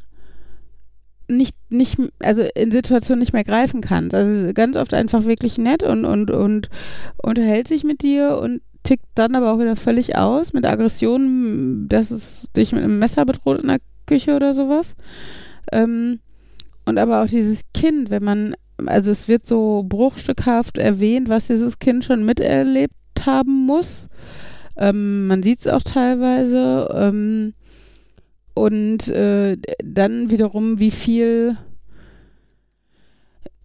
nicht, nicht, also in Situationen nicht mehr greifen kannst. Also ganz oft einfach wirklich nett und, und, und unterhält sich mit dir und tickt dann aber auch wieder völlig aus mit Aggressionen, dass es dich mit einem Messer bedroht in der Küche oder sowas. Ähm, und aber auch dieses Kind, wenn man, also es wird so bruchstückhaft erwähnt, was dieses Kind schon miterlebt haben muss. Ähm, man sieht es auch teilweise. Ähm, und äh, dann wiederum, wie viel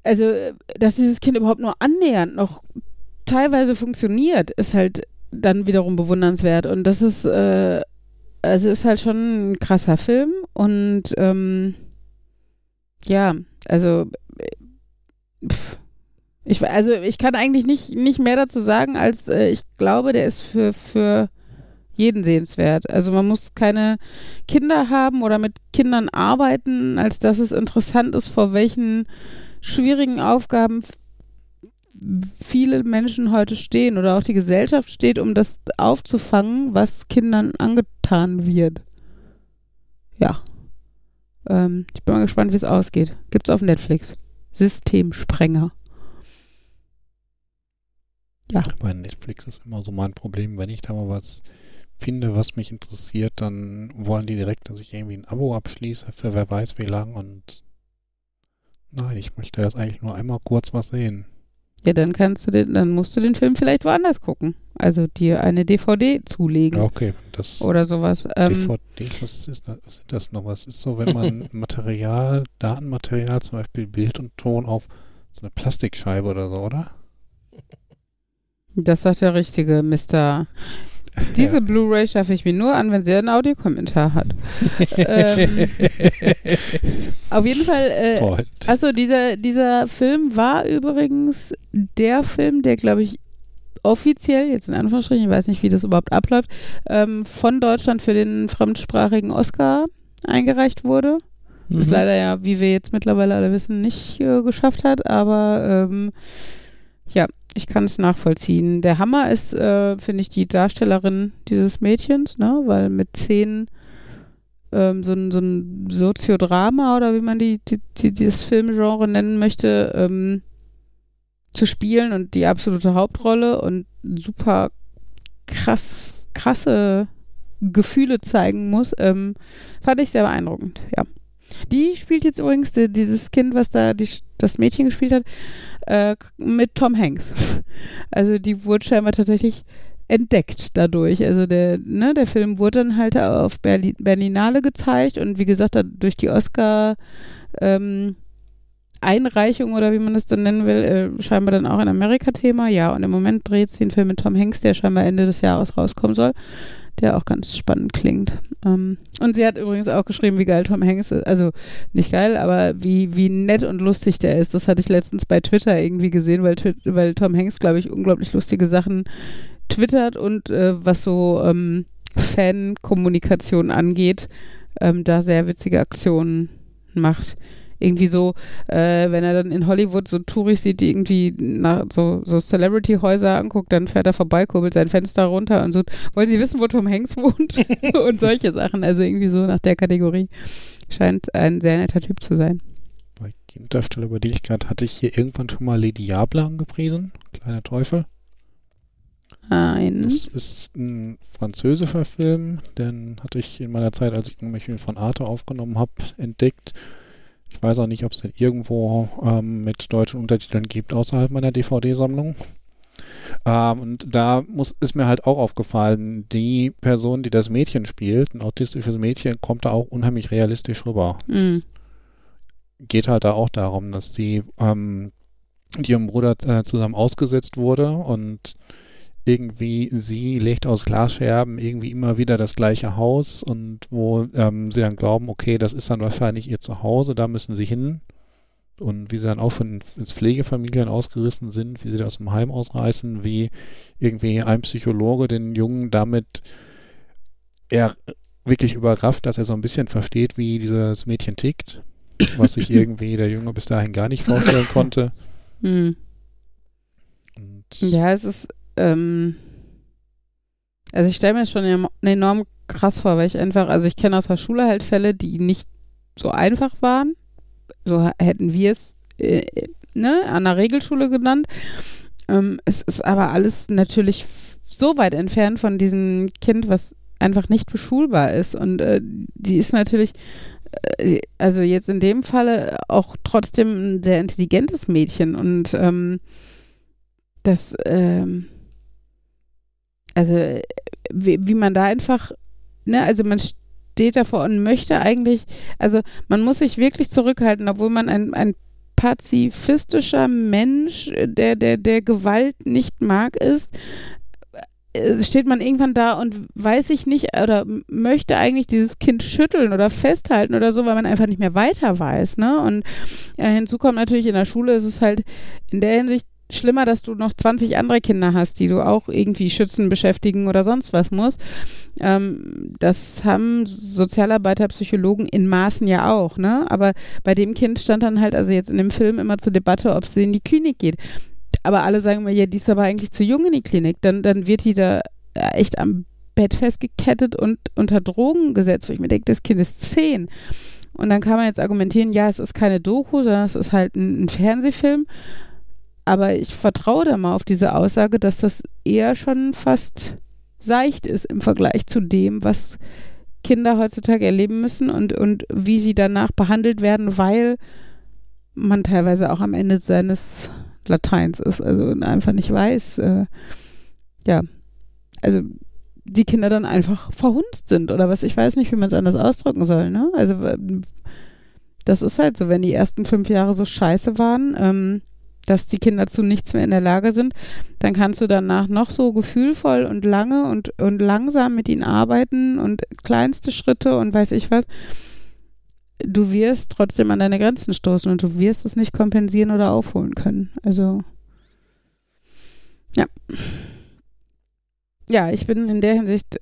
also, dass dieses Kind überhaupt nur annähernd noch teilweise funktioniert, ist halt dann wiederum bewundernswert. Und das ist, äh, also ist halt schon ein krasser Film und ähm, ja, also ich, also ich kann eigentlich nicht, nicht mehr dazu sagen, als äh, ich glaube, der ist für, für jeden sehenswert. Also man muss keine Kinder haben oder mit Kindern arbeiten, als dass es interessant ist, vor welchen schwierigen Aufgaben viele Menschen heute stehen oder auch die Gesellschaft steht, um das aufzufangen, was Kindern angetan wird. Ja. Ähm, ich bin mal gespannt, wie es ausgeht. Gibt's auf Netflix. Systemsprenger. Ja. Bei Netflix ist immer so mein Problem, wenn ich da mal was finde, was mich interessiert, dann wollen die direkt, dass ich irgendwie ein Abo abschließe für wer weiß wie lang und nein, ich möchte erst eigentlich nur einmal kurz was sehen. Ja, dann kannst du den, dann musst du den Film vielleicht woanders gucken. Also dir eine DVD zulegen. Okay, das Oder sowas. Ähm, DVD, was ist, das, was ist das noch? Was ist so, wenn man Material, Datenmaterial, zum Beispiel Bild und Ton auf so eine Plastikscheibe oder so, oder? Das sagt der richtige Mr. Diese Blu-ray schaffe ich mir nur an, wenn sie einen Audiokommentar hat. ähm, auf jeden Fall, äh, achso, dieser, dieser Film war übrigens der Film, der, glaube ich, offiziell, jetzt in Anführungsstrichen, ich weiß nicht, wie das überhaupt abläuft, ähm, von Deutschland für den fremdsprachigen Oscar eingereicht wurde. Mhm. Das leider ja, wie wir jetzt mittlerweile alle wissen, nicht äh, geschafft hat, aber ähm, ja, ich kann es nachvollziehen. Der Hammer ist, äh, finde ich, die Darstellerin dieses Mädchens, ne, weil mit zehn ähm, so, ein, so ein Soziodrama oder wie man die, die, die dieses Filmgenre nennen möchte, ähm, zu spielen und die absolute Hauptrolle und super krass, krasse Gefühle zeigen muss, ähm, fand ich sehr beeindruckend, ja. Die spielt jetzt übrigens die, dieses Kind, was da die, das Mädchen gespielt hat, äh, mit Tom Hanks. Also die wurde scheinbar tatsächlich entdeckt dadurch. Also der, ne, der Film wurde dann halt auf Berlin, Berlinale gezeigt und wie gesagt, durch die Oscar ähm, Einreichung oder wie man das dann nennen will, äh, scheinbar dann auch ein Amerika-Thema. Ja, und im Moment dreht sie einen Film mit Tom Hanks, der scheinbar Ende des Jahres rauskommen soll, der auch ganz spannend klingt. Ähm, und sie hat übrigens auch geschrieben, wie geil Tom Hanks ist. Also nicht geil, aber wie, wie nett und lustig der ist. Das hatte ich letztens bei Twitter irgendwie gesehen, weil, weil Tom Hanks, glaube ich, unglaublich lustige Sachen twittert und äh, was so ähm, Fan-Kommunikation angeht, ähm, da sehr witzige Aktionen macht. Irgendwie so, äh, wenn er dann in Hollywood so Touris sieht, die irgendwie nach so, so Celebrity-Häuser anguckt, dann fährt er vorbei, kurbelt sein Fenster runter und so, wollen Sie wissen, wo Tom Hanks wohnt? und solche Sachen. Also irgendwie so nach der Kategorie. Scheint ein sehr netter Typ zu sein. Bei Kinderstelle über die ich gerade hatte ich hier irgendwann schon mal Lady Diable angepriesen. Kleiner Teufel. Ein. Das ist ein französischer Film, den hatte ich in meiner Zeit, als ich mich von Arte aufgenommen habe, entdeckt. Ich weiß auch nicht, ob es den irgendwo ähm, mit deutschen Untertiteln gibt außerhalb meiner DVD-Sammlung. Ähm, und da muss, ist mir halt auch aufgefallen, die Person, die das Mädchen spielt, ein autistisches Mädchen, kommt da auch unheimlich realistisch rüber. Mhm. Geht halt da auch darum, dass die ähm, mit ihrem Bruder äh, zusammen ausgesetzt wurde und irgendwie sie legt aus Glasscherben irgendwie immer wieder das gleiche Haus und wo ähm, sie dann glauben, okay, das ist dann wahrscheinlich ihr Zuhause, da müssen sie hin. Und wie sie dann auch schon ins Pflegefamilien ausgerissen sind, wie sie aus dem Heim ausreißen, wie irgendwie ein Psychologe den Jungen damit er wirklich überrascht, dass er so ein bisschen versteht, wie dieses Mädchen tickt, was sich irgendwie der Junge bis dahin gar nicht vorstellen konnte. Und Ja, es ist, ähm, also ich stelle mir das schon enorm krass vor, weil ich einfach, also ich kenne aus der Schule halt Fälle, die nicht so einfach waren. So hätten wir es äh, ne, an der Regelschule genannt. Ähm, es ist aber alles natürlich so weit entfernt von diesem Kind, was einfach nicht beschulbar ist. Und äh, die ist natürlich, äh, also jetzt in dem Falle auch trotzdem ein sehr intelligentes Mädchen. Und ähm, das, ähm, also wie, wie man da einfach, ne, also man steht davor und möchte eigentlich, also man muss sich wirklich zurückhalten, obwohl man ein, ein pazifistischer Mensch, der, der, der Gewalt nicht mag, ist, äh, steht man irgendwann da und weiß ich nicht oder möchte eigentlich dieses Kind schütteln oder festhalten oder so, weil man einfach nicht mehr weiter weiß. Ne? Und äh, hinzu kommt natürlich in der Schule ist es halt in der Hinsicht schlimmer, dass du noch 20 andere Kinder hast, die du auch irgendwie schützen, beschäftigen oder sonst was musst. Ähm, das haben Sozialarbeiter, Psychologen in Maßen ja auch, ne? Aber bei dem Kind stand dann halt, also jetzt in dem Film immer zur Debatte, ob sie in die Klinik geht aber alle sagen mir, ja, die ist aber eigentlich zu jung in die Klinik. Dann, dann wird die da echt am Bett festgekettet und unter Drogen gesetzt, wo ich mir denke, das Kind ist zehn. Und dann kann man jetzt argumentieren, ja, es ist keine Doku, sondern es ist halt ein, ein Fernsehfilm. Aber ich vertraue da mal auf diese Aussage, dass das eher schon fast seicht ist im Vergleich zu dem, was Kinder heutzutage erleben müssen und, und wie sie danach behandelt werden, weil man teilweise auch am Ende seines Lateins ist, also einfach nicht weiß, äh, ja, also die Kinder dann einfach verhunzt sind oder was, ich weiß nicht, wie man es anders ausdrücken soll, ne? Also das ist halt so, wenn die ersten fünf Jahre so scheiße waren, ähm, dass die Kinder zu nichts mehr in der Lage sind, dann kannst du danach noch so gefühlvoll und lange und, und langsam mit ihnen arbeiten und kleinste Schritte und weiß ich was du wirst trotzdem an deine Grenzen stoßen und du wirst es nicht kompensieren oder aufholen können. Also, ja. Ja, ich bin in der Hinsicht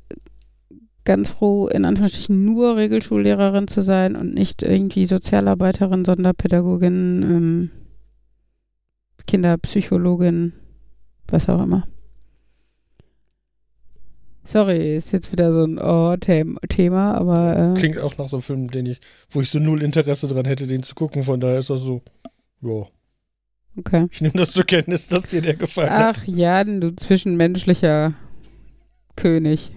ganz froh, in Anführungsstrichen nur Regelschullehrerin zu sein und nicht irgendwie Sozialarbeiterin, Sonderpädagogin, ähm, Kinderpsychologin, was auch immer. Sorry, ist jetzt wieder so ein Oh-Thema, aber. Äh Klingt auch nach so einem Film, den ich, wo ich so null Interesse dran hätte, den zu gucken. Von daher ist das so, ja. Okay. Ich nehme das zur Kenntnis, dass dir der gefallen Ach, hat. Ach ja, du zwischenmenschlicher König.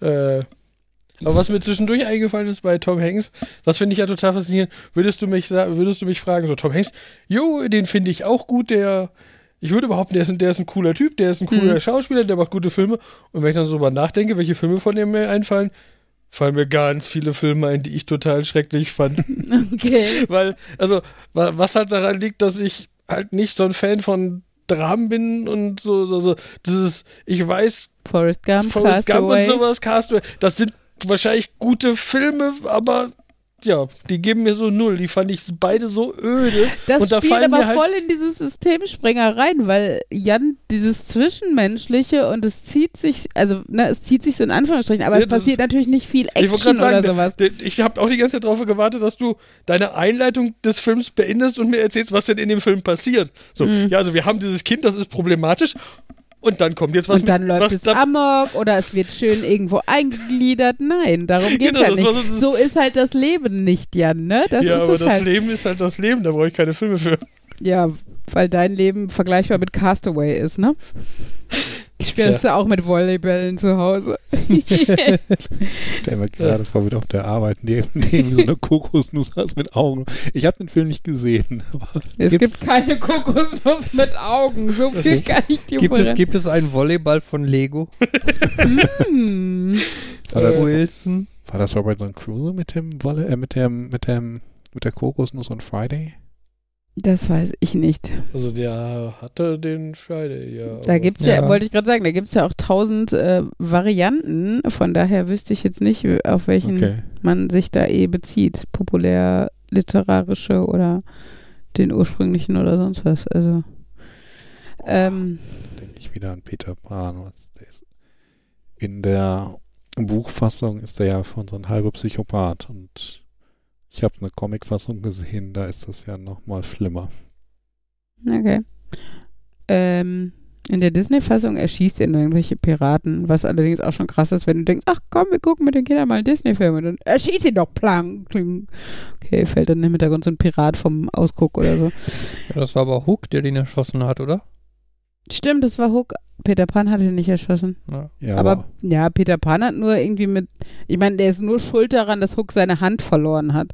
Äh, aber was mir zwischendurch eingefallen ist bei Tom Hanks, das finde ich ja total faszinierend. Würdest du mich, würdest du mich fragen, so Tom Hanks, jo, den finde ich auch gut, der ich würde behaupten, der ist, ein, der ist ein cooler Typ, der ist ein cooler mhm. Schauspieler, der macht gute Filme. Und wenn ich dann so mal nachdenke, welche Filme von dem mir einfallen, fallen mir ganz viele Filme ein, die ich total schrecklich fand. Okay. Weil, also, was halt daran liegt, dass ich halt nicht so ein Fan von Dramen bin und so, so, so, dieses, ich weiß, Forrest Gump, Forrest Gump und sowas, Castaway, das sind wahrscheinlich gute Filme, aber ja, die geben mir so null. Die fand ich beide so öde. Das und da spielt aber halt voll in dieses Systemsprenger rein, weil Jan dieses Zwischenmenschliche und es zieht sich, also ne, es zieht sich so in Anführungsstrichen, aber ja, es passiert natürlich nicht viel Action sagen, oder sowas. Ich habe auch die ganze Zeit darauf gewartet, dass du deine Einleitung des Films beendest und mir erzählst, was denn in dem Film passiert. So, mhm. ja, also wir haben dieses Kind, das ist problematisch und dann kommt jetzt was Und dann mit, läuft was es amok oder es wird schön irgendwo eingegliedert. Nein, darum geht es genau, halt nicht. So, so, ist halt das Leben nicht, Jan, ne? Das ja, aber das halt. Leben ist halt das Leben, da brauche ich keine Filme für. Ja, weil dein Leben vergleichbar mit Castaway ist, ne? Ich spiele das ja auch mit Volleybällen zu Hause. Stell mir gerade vor, mit auf der Arbeit neben, neben so eine Kokosnuss hast mit Augen. Ich habe den Film nicht gesehen. es gibt keine Kokosnuss mit Augen. So viel ist, kann ich dir gibt es, gibt es einen Volleyball von Lego? mm. war, das, Wilson. war das Robinson Crusoe mit dem Wolle, äh, mit dem, mit dem, mit der Kokosnuss on Friday? Das weiß ich nicht. Also der hatte den Friday, ja. Da gibt es ja, ja, wollte ich gerade sagen, da gibt es ja auch tausend äh, Varianten. Von daher wüsste ich jetzt nicht, auf welchen okay. man sich da eh bezieht. Populär, literarische oder den ursprünglichen oder sonst was. Also ähm, denke ich wieder an Peter Pan. Was der ist. In der Buchfassung ist er ja von so ein halber Psychopath und ich habe eine Comicfassung gesehen, da ist das ja noch mal schlimmer. Okay. Ähm, in der Disney-Fassung erschießt er nur irgendwelche Piraten, was allerdings auch schon krass ist, wenn du denkst, ach komm, wir gucken mit den Kindern mal einen Disney-Film und dann erschießt ihn doch plank. Okay, fällt dann im Hintergrund so ein Pirat vom Ausguck oder so. Ja, das war aber Hook, der den erschossen hat, oder? Stimmt, das war Hook. Peter Pan hat ihn nicht erschossen. Ja. ja aber, aber, ja, Peter Pan hat nur irgendwie mit. Ich meine, der ist nur schuld daran, dass Hook seine Hand verloren hat.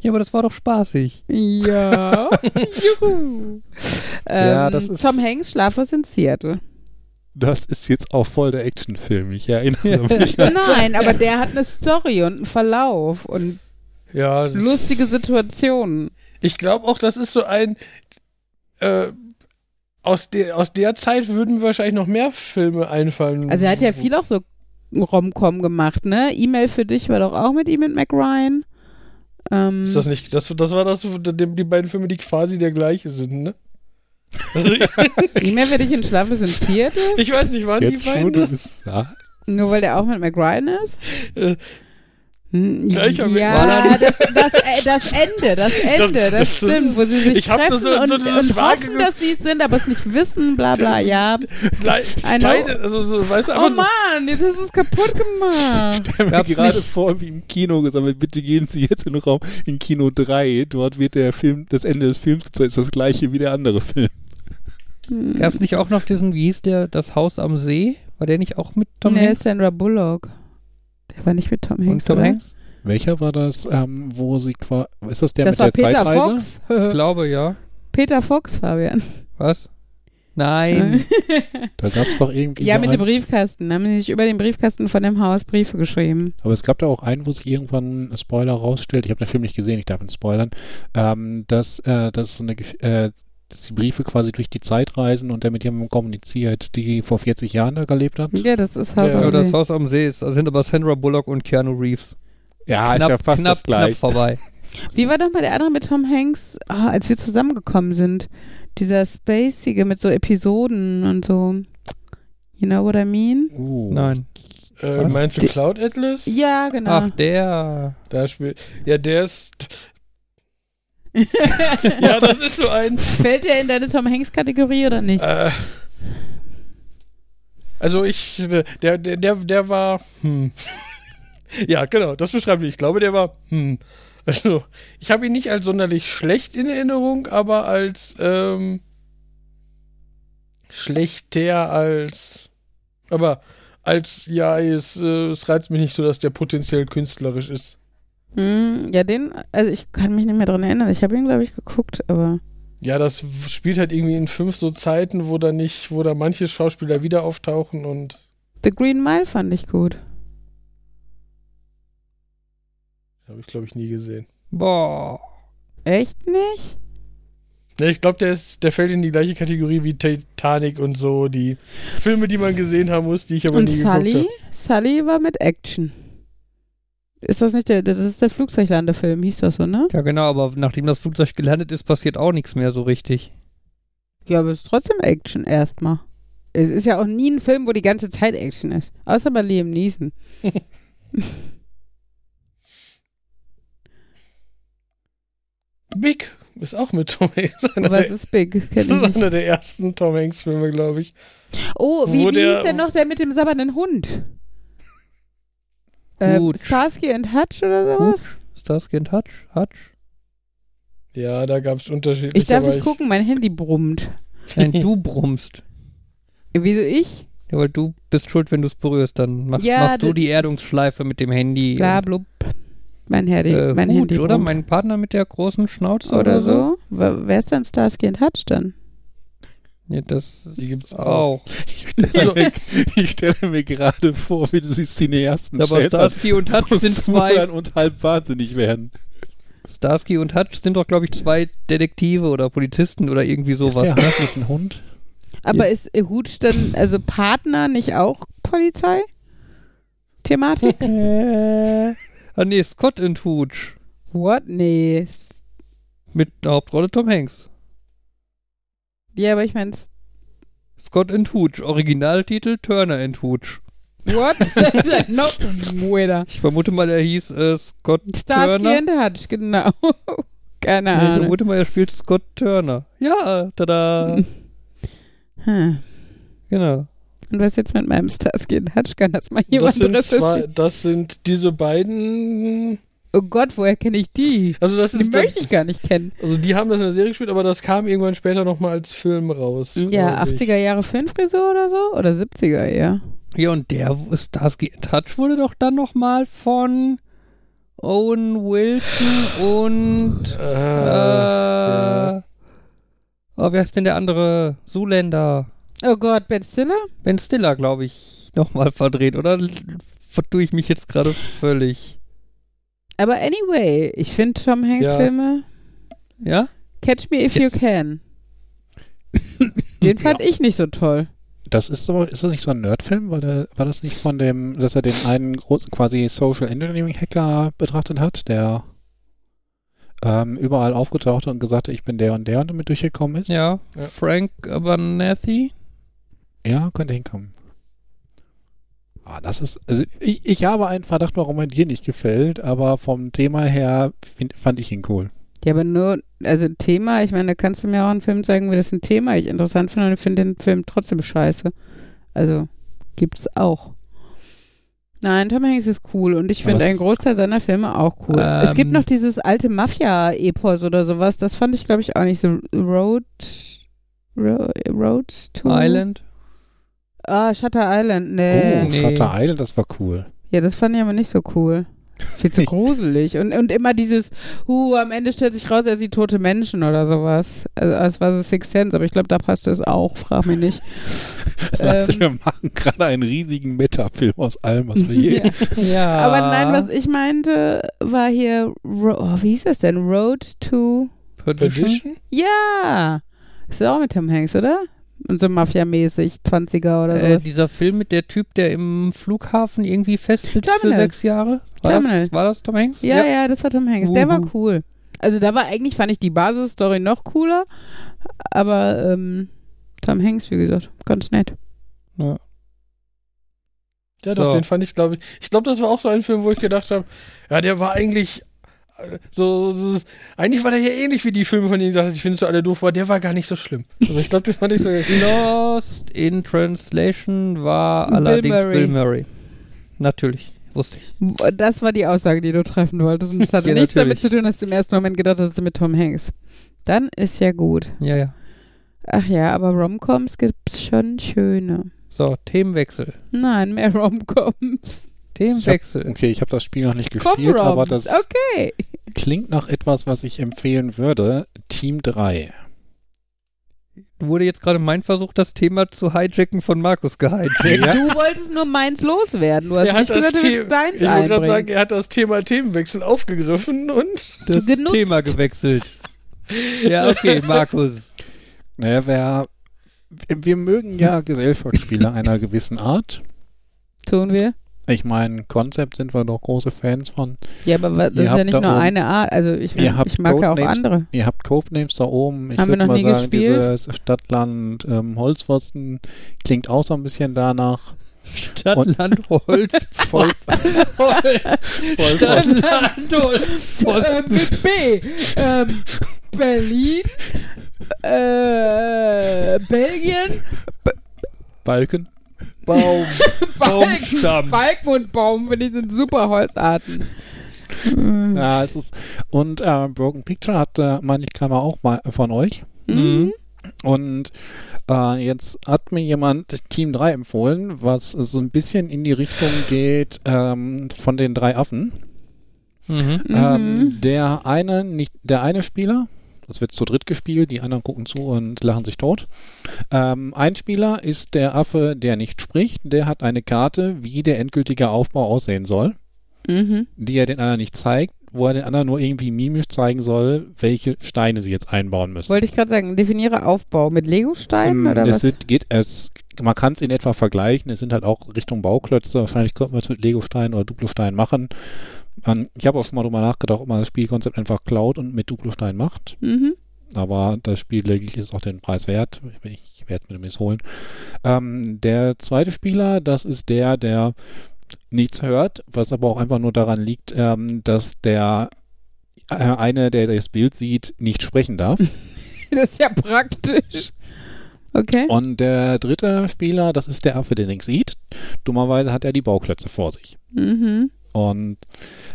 Ja, aber das war doch spaßig. Ja. Juhu. ja, ähm, das ist Tom Hanks, Schlaflos in Seattle. Das ist jetzt auch voll der Actionfilm. Ich erinnere mich. Nein, aber der hat eine Story und einen Verlauf und ja, lustige Situationen. Ich glaube auch, das ist so ein. Äh, aus, der, aus der Zeit würden mir wahrscheinlich noch mehr Filme einfallen. Also er hat ja viel auch so Rom-Com gemacht, ne? E-Mail für dich war doch auch mit ihm und Mac Ryan. Ähm, Ist das nicht. Das, das war das, die, die beiden Filme, die quasi der gleiche sind, ne? Also E-Mail für dich in Schlaflos in Seattle? ich weiß nicht, waren Jetzt die beiden schon, du das? bist ja. Nur weil der auch mit Mac Ryan ist? Hm, Gleicher Mac ja, das, das, äh, das Ende, das Ende, das, das stimmt, ist- wo sie sich ich treffen so- und, so dieses und hoffen, dass sie es sind, aber es nicht wissen, bla bla, ja. Gleich, I know. beide, also so, weißt du, Oh Mann, jetzt hast du es kaputt gemacht. stelle mir Gab's gerade vor, wie im Kino gesammelt, bitte gehen Sie jetzt in den Raum in Kino 3. Dort wird der Film, das Ende des Films gezeigt, ist das gleiche wie der andere Film. Hm. Gab es nicht auch noch diesen, wie hieß der, das Haus am See? War der nicht auch mit Tom nee, Hanks? Sandra Bullock. Der war nicht mit Tom und Hanks, Tom oder? Hanks? Welcher war das, ähm, wo sie quasi, ist das der das mit war der Peter Zeitreise? Fox. Ich glaube, ja. Peter Fox, Fabian. Was? Nein. Da gab es doch irgendwie ja, so mit einen, dem Briefkasten. Da haben sie sich über den Briefkasten von dem Haus Briefe geschrieben. aber es gab da auch einen, wo sich irgendwann ein Spoiler rausstellt, ich habe den Film nicht gesehen, ich darf ihn spoilern, ähm, dass, äh, dass, eine, Gesch- äh, dass die Briefe quasi durch die Zeit reisen und der mit jemandem kommuniziert, die vor 40 Jahren da gelebt hat. Ja, das ist Haus Ja, am das See. Haus am See ist, sind aber Sandra Bullock und Keanu Reeves. Ja, knapp, ist ja fast knapp, das gleiche. knapp vorbei. Wie war doch mal der andere mit Tom Hanks, ah, als wir zusammengekommen sind? Dieser Spacige mit so Episoden und so. You know what I mean? Uh. Nein. äh, meinst du Cloud Atlas? Ja, genau. Ach, der. Da spielt. Ja, der ist. Ja, das ist so ein. Fällt der in deine Tom Hanks-Kategorie oder nicht? Äh, also ich, der, der, der, der war, hm. Ja, genau, das beschreibt ihn. Ich glaube, der war, hm. Also, ich habe ihn nicht als sonderlich schlecht in Erinnerung, aber als, ähm, schlechter als, aber als, ja, es, äh, es reizt mich nicht so, dass der potenziell künstlerisch ist. Hm, ja, den, also ich kann mich nicht mehr dran erinnern. Ich habe ihn, glaube ich, geguckt, aber. Ja, das spielt halt irgendwie in fünf so Zeiten, wo da nicht, wo da manche Schauspieler wieder auftauchen und The Green Mile fand ich gut. habe ich, glaube ich, nie gesehen. Boah. Echt nicht? Ja, ich glaube, der ist, der fällt in die gleiche Kategorie wie Titanic und so, die Filme, die man gesehen haben muss, die ich aber Und nie Sully? geguckt Sully war mit Action. Ist das nicht der, das ist der Flugzeuglandefilm, hieß das so, ne? Ja, genau, aber nachdem das Flugzeug gelandet ist, passiert auch nichts mehr so richtig. Ja, aber es ist trotzdem Action erstmal. Es ist ja auch nie ein Film, wo die ganze Zeit Action ist. Außer bei Liam Neeson. Big ist auch mit Tom Hanks. Was ist Big? Kenn das ist einer der ersten Tom Hanks-Filme, glaube ich. Oh, wie, wie der- hieß denn noch der mit dem sabbernden Hund? Äh, Hutch. Starsky and Hutch oder sowas? Hutch? Starsky and Hutch? Hutch? Ja, da gab es unterschiedliche. Ich darf nicht gucken, mein Handy brummt. Nein, du brummst. Wieso ich? Ja, weil du bist schuld, wenn du es berührst. Dann mach, Ja, machst du die Erdungsschleife mit dem Handy. Bla blub. Mein Handy, äh, mein Hutch, Handy oder? brummt. Mein Partner mit der großen Schnauze oder so. Wa- Wer ist denn Starsky and Hutch dann? Ja, das Die gibt's auch. auch. Ich stelle mir, ich stelle mir gerade vor, wie du die Cineasten Aber Starsky und Hutch sind zwei. und halb wahnsinnig werden. Starsky und Hutch sind doch, glaube ich, zwei Detektive oder Polizisten oder irgendwie sowas. ist der ne? Hutch nicht ein Hund? Aber ist Hutch dann, also Partner, nicht auch Polizei? Thematik? Äh, ah nee, Scott und Hooch. What? Nee. Mit der Hauptrolle Tom Hanks. Ja, aber ich meine, Scott and Hooch. Originaltitel Turner and Hooch. what? Ja noch weirder. Ich vermute mal, er hieß äh, Scott Starsky Turner. and Hutch, genau. Keine Nee, ich Ahnung. vermute mal, er spielt Scott Turner. Ja, tada. Hm. genau. Und was jetzt mit meinem Starsky and Hutch? Kann das mal jemand Das sind, zwei, das sind diese beiden. Oh Gott, woher kenne ich die? Also, das Die ist. möchte ich gar nicht kennen. Also, die haben das in der Serie gespielt, aber das kam irgendwann später nochmal als Film raus. Ja, glaub ich. 80er Jahre Filmfrisur oder so? Oder 70er eher? Ja, und der Starsky and Hutch wurde doch dann nochmal von Owen Wilson und Äh, äh, oh, wer ist denn der andere? Zuländer. Oh Gott, Ben Stiller? Ben Stiller, glaube ich, nochmal verdreht, oder? Vertue ich mich jetzt gerade völlig. Aber anyway, ich finde Tom Hanks Ja. Filme. Ja? Catch Me If Yes. You Can. Den fand ich nicht so toll. Das ist aber, ist das nicht so ein Nerdfilm? Weil der, war das nicht von dem, dass er den einen großen quasi Social Engineering Hacker betrachtet hat, der ähm, überall aufgetaucht und gesagt hat, ich bin der und der und damit durchgekommen ist? Ja. Ja. Frank Abernathy. Ja, könnte hinkommen. Ah, das ist, also ich, ich habe einen Verdacht, warum er dir nicht gefällt, aber vom Thema her find, fand ich ihn cool. Ja, aber nur, also Thema, ich meine, da kannst du mir auch einen Film zeigen, wie das ein Thema ich interessant finde und ich finde den Film trotzdem scheiße. Also, gibt's auch. Nein, Tom Hanks ist cool und ich finde einen Großteil seiner Filme auch cool. es gibt Ähm. noch dieses alte Mafia-Epos oder sowas, das fand ich, glaube ich, auch nicht so. Road. Ro Roads to. Island. Ah, Shutter Island, nee. oh, nee. Shutter Island, das war cool. Ja, das fand ich aber nicht so cool. Viel zu gruselig. Und, und immer dieses, huh, am Ende stellt sich raus, er sieht tote Menschen oder sowas. Also, das war so Six Sense, aber ich glaube, da passt es auch, frag mich nicht. Weißt Ähm. du, wir machen gerade einen riesigen Metafilm aus allem, was wir je. ja. Ja. Aber nein, was ich meinte, war hier, Ro oh, wie hieß das denn? Road to. Perdition? Ja! Ist auch mit Tom Hanks, oder? Und so Mafia-mäßig, 20er oder Äh, so. dieser Film mit der Typ, der im Flughafen irgendwie festsitzt für Terminal. sechs Jahre. War Terminal. das, war das Tom Hanks? Ja, ja, das war Tom Hanks. Der war Uhu. cool. Also da war eigentlich, fand ich die Basisstory noch cooler, aber ähm, Tom Hanks, wie gesagt, ganz nett. Ja. Ja, doch, So. den fand ich, glaube ich. Ich glaube, das war auch so ein Film, wo ich gedacht habe, ja, der war eigentlich äh, so, so eigentlich war der ja ähnlich wie die Filme, von denen ich sagte, ich finde so alle doof, aber der war gar nicht so schlimm. Also ich glaube, den fand ich so. Lost in Translation war Bill allerdings Murray. Bill Murray. Natürlich, wusste ich. Das war die Aussage, die du treffen wolltest. Und das hatte Ja, nichts damit natürlich. zu tun, dass du im ersten Moment gedacht hast, mit Tom Hanks. Dann ist ja gut. Ja, ja. Ach ja, aber Romcoms gibt's schon schöne. So, Themenwechsel. Nein, mehr Romcoms. Ich hab, Themenwechsel. okay, ich habe das Spiel noch nicht gespielt, aber das okay. klingt nach etwas, was ich empfehlen würde. Team 3. Wurde jetzt gerade mein Versuch, das Thema zu hijacken von Markus gehijackt. Ja. Du wolltest nur meins loswerden. Du hast Er nicht gesagt, du willst deins Ich wollte gerade sagen, er hat das Thema Themenwechsel aufgegriffen und Das genutzt. Thema gewechselt. Ja, okay, Markus. Naja, wer, wir mögen ja Gesellschaftsspiele einer gewissen Art. Tun wir. Ich meine, Konzept sind wir doch große Fans von. Ja, aber wa- das Ihr ist ja nicht nur oben- eine Art. Also ich, Ihr habt ich mag ja auch Codenames. andere. Ihr habt Codenames da oben. Ich Haben wir würde mal nie sagen, gespielt? dieses Stadtland ähm, Holzpfosten klingt auch so ein bisschen danach. Stadt, Land, Holz, Voll, Voll Stadt, Land, Holz, Äh, mit B. Ähm, Berlin. Äh, Belgien. Balken. Baum, Baumstamm. Balken und Baum, finde ich, sind super Holzarten. Mhm. Ja, es ist. Und äh, Broken Picture hat, äh, meine ich, kam auch mal von euch. Mhm. Und äh, jetzt hat mir jemand Team 3 empfohlen, was so ein bisschen in die Richtung geht ähm, von den drei Affen. Mhm. Ähm, Mhm. der eine, nicht der eine Spieler, das wird zu dritt gespielt, die anderen gucken zu und lachen sich tot. Ähm, ein Spieler ist der Affe, der nicht spricht. Der hat eine Karte, wie der endgültige Aufbau aussehen soll, Mhm. die er den anderen nicht zeigt, wo er den anderen nur irgendwie mimisch zeigen soll, welche Steine sie jetzt einbauen müssen. Wollte ich gerade sagen, definiere Aufbau mit Legosteinen Ähm, oder es was? sind, geht, es, man kann es in etwa vergleichen. Es sind halt auch Richtung Bauklötze. Wahrscheinlich könnte man es mit Legosteinen oder Duplosteinen machen. Ähm, ich habe auch schon mal drüber nachgedacht, ob man das Spielkonzept einfach klaut und mit Duplosteinen macht. Mhm. Aber das Spiel denke ich, ist auch den Preis wert. Ich werde mir demnächst holen. Ähm, der zweite Spieler, das ist der, der nichts hört, was aber auch einfach nur daran liegt, ähm, dass der äh, eine, der das Bild sieht, nicht sprechen darf. Das ist ja praktisch. Okay. Und der dritte Spieler, das ist der Affe, der nichts sieht. Dummerweise hat er die Bauklötze vor sich. Mhm. Und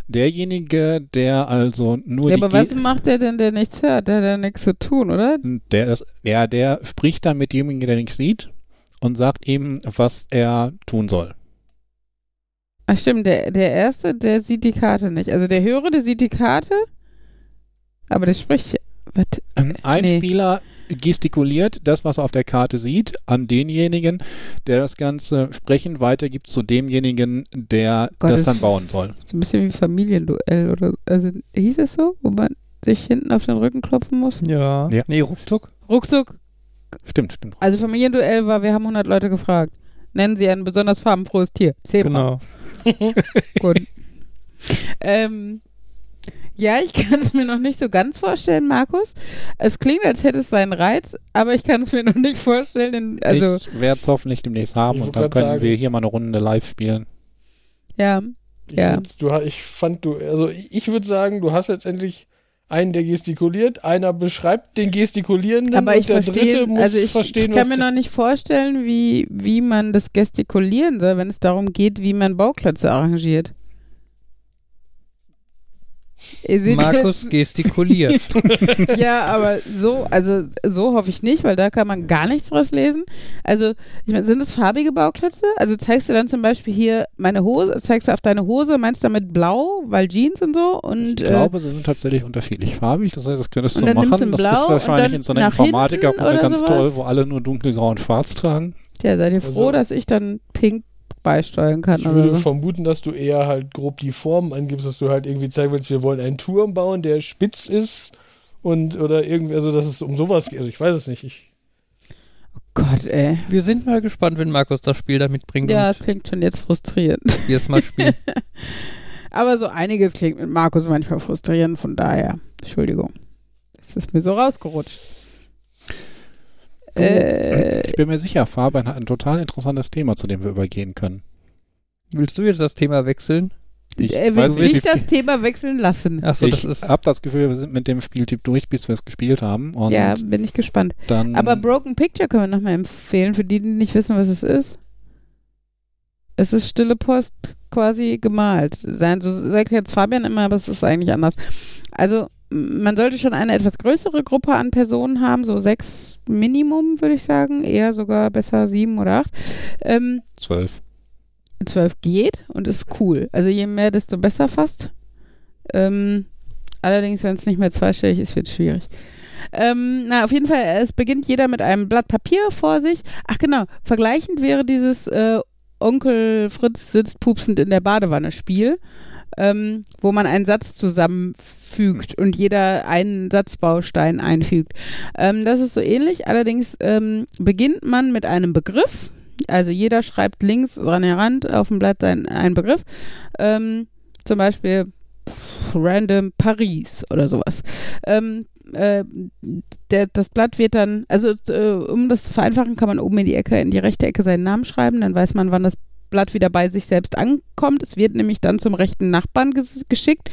derjenige, der also nur Ja, aber was Ge- macht der denn, der nichts hört? Der hat ja nichts zu tun, oder? der ist, ja, der spricht dann mit demjenigen, der nichts sieht und sagt ihm, was er tun soll. Ach stimmt, der, der Erste, der sieht die Karte nicht. Also der Höhere, der sieht die Karte, aber der spricht. Was? Ähm, Ein Nee. Spieler gestikuliert das, was er auf der Karte sieht, an denjenigen, der das Ganze sprechend weitergibt zu demjenigen, der Gott, das dann bauen soll. So ein bisschen wie Familienduell oder also hieß es so? Wo man sich hinten auf den Rücken klopfen muss. Ja. Ja. Nee, ruckzuck. Ruckzuck, Stimmt, stimmt. also Familienduell war, wir haben 100 Leute gefragt. Nennen Sie ein besonders farbenfrohes Tier. Zebra. Genau. Gut. ähm, ja, ich kann es mir noch nicht so ganz vorstellen, Markus. Es klingt, als hätte es seinen Reiz, aber ich kann es mir noch nicht vorstellen. in- Also, ich werde es hoffentlich demnächst haben und dann können sagen- wir hier mal eine Runde live spielen. ja. Ich, Ja. du, ich fand du, also ich würde sagen, du hast letztendlich einen, der gestikuliert, einer beschreibt den Gestikulierenden Aber ich und der verstehe, dritte muss also ich, verstehen, ich kann was mir noch nicht vorstellen, wie, wie man das gestikulieren soll, wenn es darum geht, wie man Bauklötze arrangiert. Markus gestikuliert. ja, aber so, also so hoffe ich nicht, weil da kann man gar nichts draus lesen. Also, ich meine, sind es farbige Bauklötze? Also zeigst du dann zum Beispiel hier meine Hose, zeigst du auf deine Hose, meinst du damit blau, weil Jeans und so? Und Ich äh, glaube, sie sind tatsächlich unterschiedlich farbig. Das heißt, das könntest du machen. du Das Blau ist wahrscheinlich in so einer Informatikerrunde ganz sowas? toll, wo alle nur dunkelgrau und schwarz tragen. ja, seid ihr froh, Also- dass ich dann pink beisteuern kann Ich oder würde so? vermuten, dass du eher halt grob die Formen angibst, dass du halt irgendwie zeigen willst, wir wollen einen Turm bauen, der spitz ist und oder irgendwie, also dass es um sowas geht. Also ich weiß es nicht. Ich, Gott, ey. Wir sind mal gespannt, wenn Markus das Spiel da mitbringt Ja, es klingt schon jetzt frustrierend. wir es mal spielen. Aber so einiges klingt mit Markus manchmal frustrierend, von daher, Entschuldigung. Es ist mir so rausgerutscht. Äh, Ich bin mir sicher, Fabian hat ein total interessantes Thema, zu dem wir übergehen können. Willst du jetzt das Thema wechseln? Ich er weiß will nicht, das Thema wechseln lassen. Achso, ich das ist. habe das Gefühl, wir sind mit dem Spieltyp durch, bis wir es gespielt haben. Und Ja, bin ich gespannt. dann. Aber Broken Picture können wir nochmal empfehlen, für die, die nicht wissen, was es ist. Es ist stille Post quasi gemalt. Sein, so sagt jetzt Fabian immer, aber es ist eigentlich anders. Also, man sollte schon eine etwas größere Gruppe an Personen haben, so sechs Minimum, würde ich sagen. Eher sogar besser sieben oder acht. Ähm, zwölf. 12 geht und ist cool. Also je mehr, desto besser fast. Ähm, allerdings, wenn es nicht mehr zweistellig ist, wird es schwierig. Ähm, na, auf jeden Fall, es beginnt jeder mit einem Blatt Papier vor sich. Ach genau, vergleichend wäre dieses äh, Onkel Fritz sitzt pupsend in der Badewanne Spiel, ähm, wo man einen Satz zusammenfügt und jeder einen Satzbaustein einfügt. Ähm, das ist so ähnlich, allerdings ähm, beginnt man mit einem Begriff, also jeder schreibt links an der Rand auf dem Blatt sein, einen Begriff. Ähm, zum Beispiel random Paris oder sowas. Ähm, äh, der, das Blatt wird dann, also äh, um das zu vereinfachen, kann man oben in die Ecke, in die rechte Ecke seinen Namen schreiben, dann weiß man, wann das Blatt wieder bei sich selbst ankommt. Es wird nämlich dann zum rechten Nachbarn ges geschickt.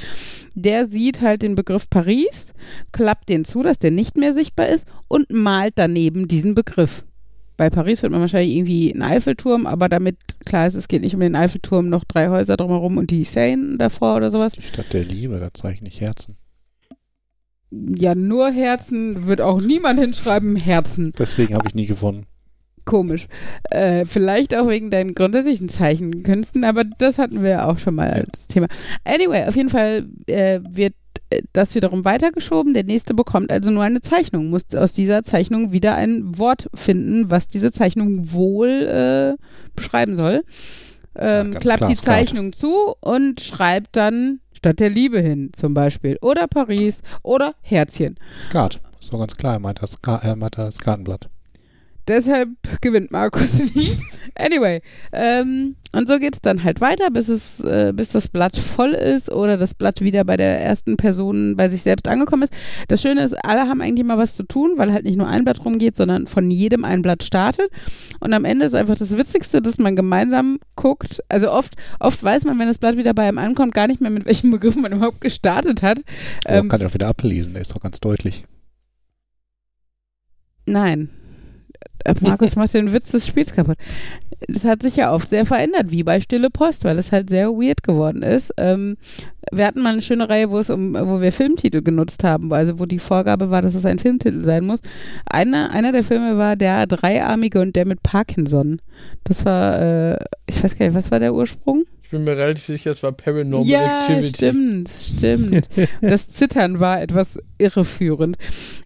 Der sieht halt den Begriff Paris, klappt den zu, dass der nicht mehr sichtbar ist und malt daneben diesen Begriff. Bei Paris wird man wahrscheinlich irgendwie einen Eiffelturm, aber damit klar ist, es geht nicht um den Eiffelturm, noch drei Häuser drumherum und die Seine davor oder sowas. Die Stadt der Liebe, da zeichne ich Herzen. Ja, nur Herzen wird auch niemand hinschreiben, Herzen. Deswegen habe ich nie gewonnen. Komisch. Äh, vielleicht auch wegen deinen grundsätzlichen Zeichenkünsten, aber das hatten wir auch schon mal als Thema. Anyway, auf jeden Fall äh, wird äh, das wiederum weitergeschoben. Der nächste bekommt also nur eine Zeichnung, muss aus dieser Zeichnung wieder ein Wort finden, was diese Zeichnung wohl äh, beschreiben soll. Ähm, ganz klappt die. Zeichnung zu und schreibt dann statt der Liebe hin, zum Beispiel. Oder Paris oder Herzchen. Skat. Doch ganz klar, meint das, Ska er meint das Skatenblatt. Deshalb gewinnt Markus nie. Anyway, ähm, und so geht es dann halt weiter, bis es, äh, bis das Blatt voll ist oder das Blatt wieder bei der ersten Person bei sich selbst angekommen ist. Das Schöne ist, alle haben eigentlich mal was zu tun, weil halt nicht nur ein Blatt rumgeht, sondern von jedem ein Blatt startet. Und am Ende ist einfach das Witzigste, dass man gemeinsam guckt. Also oft, oft weiß man, wenn das Blatt wieder bei einem ankommt, gar nicht mehr, mit welchem Begriff man überhaupt gestartet hat. Aber Ähm, kann ich auch wieder ablesen, der ist doch ganz deutlich. Nein. Äh, Markus macht den Witz des Spiels kaputt. Das hat sich ja oft sehr verändert, wie bei Stille Post, weil es halt sehr weird geworden ist. Ähm, wir hatten mal eine schöne Reihe, wo es um, wo wir Filmtitel genutzt haben, also wo die Vorgabe war, dass es ein Filmtitel sein muss. Einer, einer der Filme war Der Dreiarmige und der mit Parkinson. Das war, äh, ich weiß gar nicht, was war der Ursprung? ich bin mir relativ sicher, es war Paranormal ja, Activity. stimmt, stimmt. Das Zittern war etwas irreführend.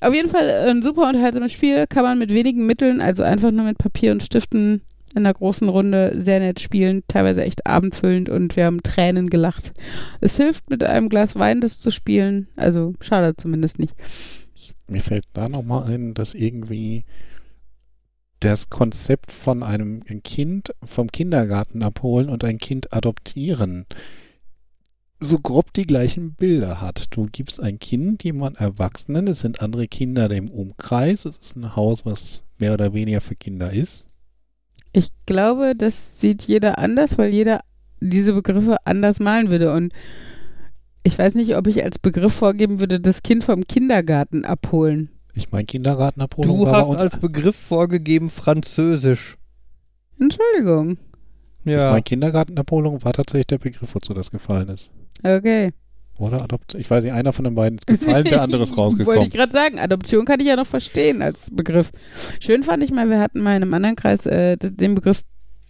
Auf jeden Fall ein super unterhaltsames Spiel, kann man mit wenigen Mitteln, also einfach nur mit Papier und Stiften in der großen Runde sehr nett spielen, teilweise echt abendfüllend und wir haben Tränen gelacht. Es hilft mit einem Glas Wein das zu spielen, also schade zumindest nicht. Mir fällt da nochmal ein, dass irgendwie das Konzept von einem Kind vom Kindergarten abholen und ein Kind adoptieren so grob die gleichen Bilder hat. Du gibst ein Kind jemand Erwachsenen, es sind andere Kinder im Umkreis, es ist ein Haus, was mehr oder weniger für Kinder ist. Ich glaube, das sieht jeder anders, weil jeder diese Begriffe anders malen würde. Und ich weiß nicht, ob ich als Begriff vorgeben würde, das Kind vom Kindergarten abholen. Ich meine, Kindergartenabholung Du war bei hast uns. als Begriff vorgegeben Französisch. Entschuldigung. Ich Ja. meine, Kindergartenabholung war tatsächlich der Begriff, wozu das gefallen ist. Okay. Oder Adopt. Ich weiß nicht, einer von den beiden ist gefallen, der andere ist Wollte rausgekommen. ich gerade sagen, Adoption kann ich ja noch verstehen als Begriff. Schön fand ich mal, wir hatten mal in einem anderen Kreis äh, den Begriff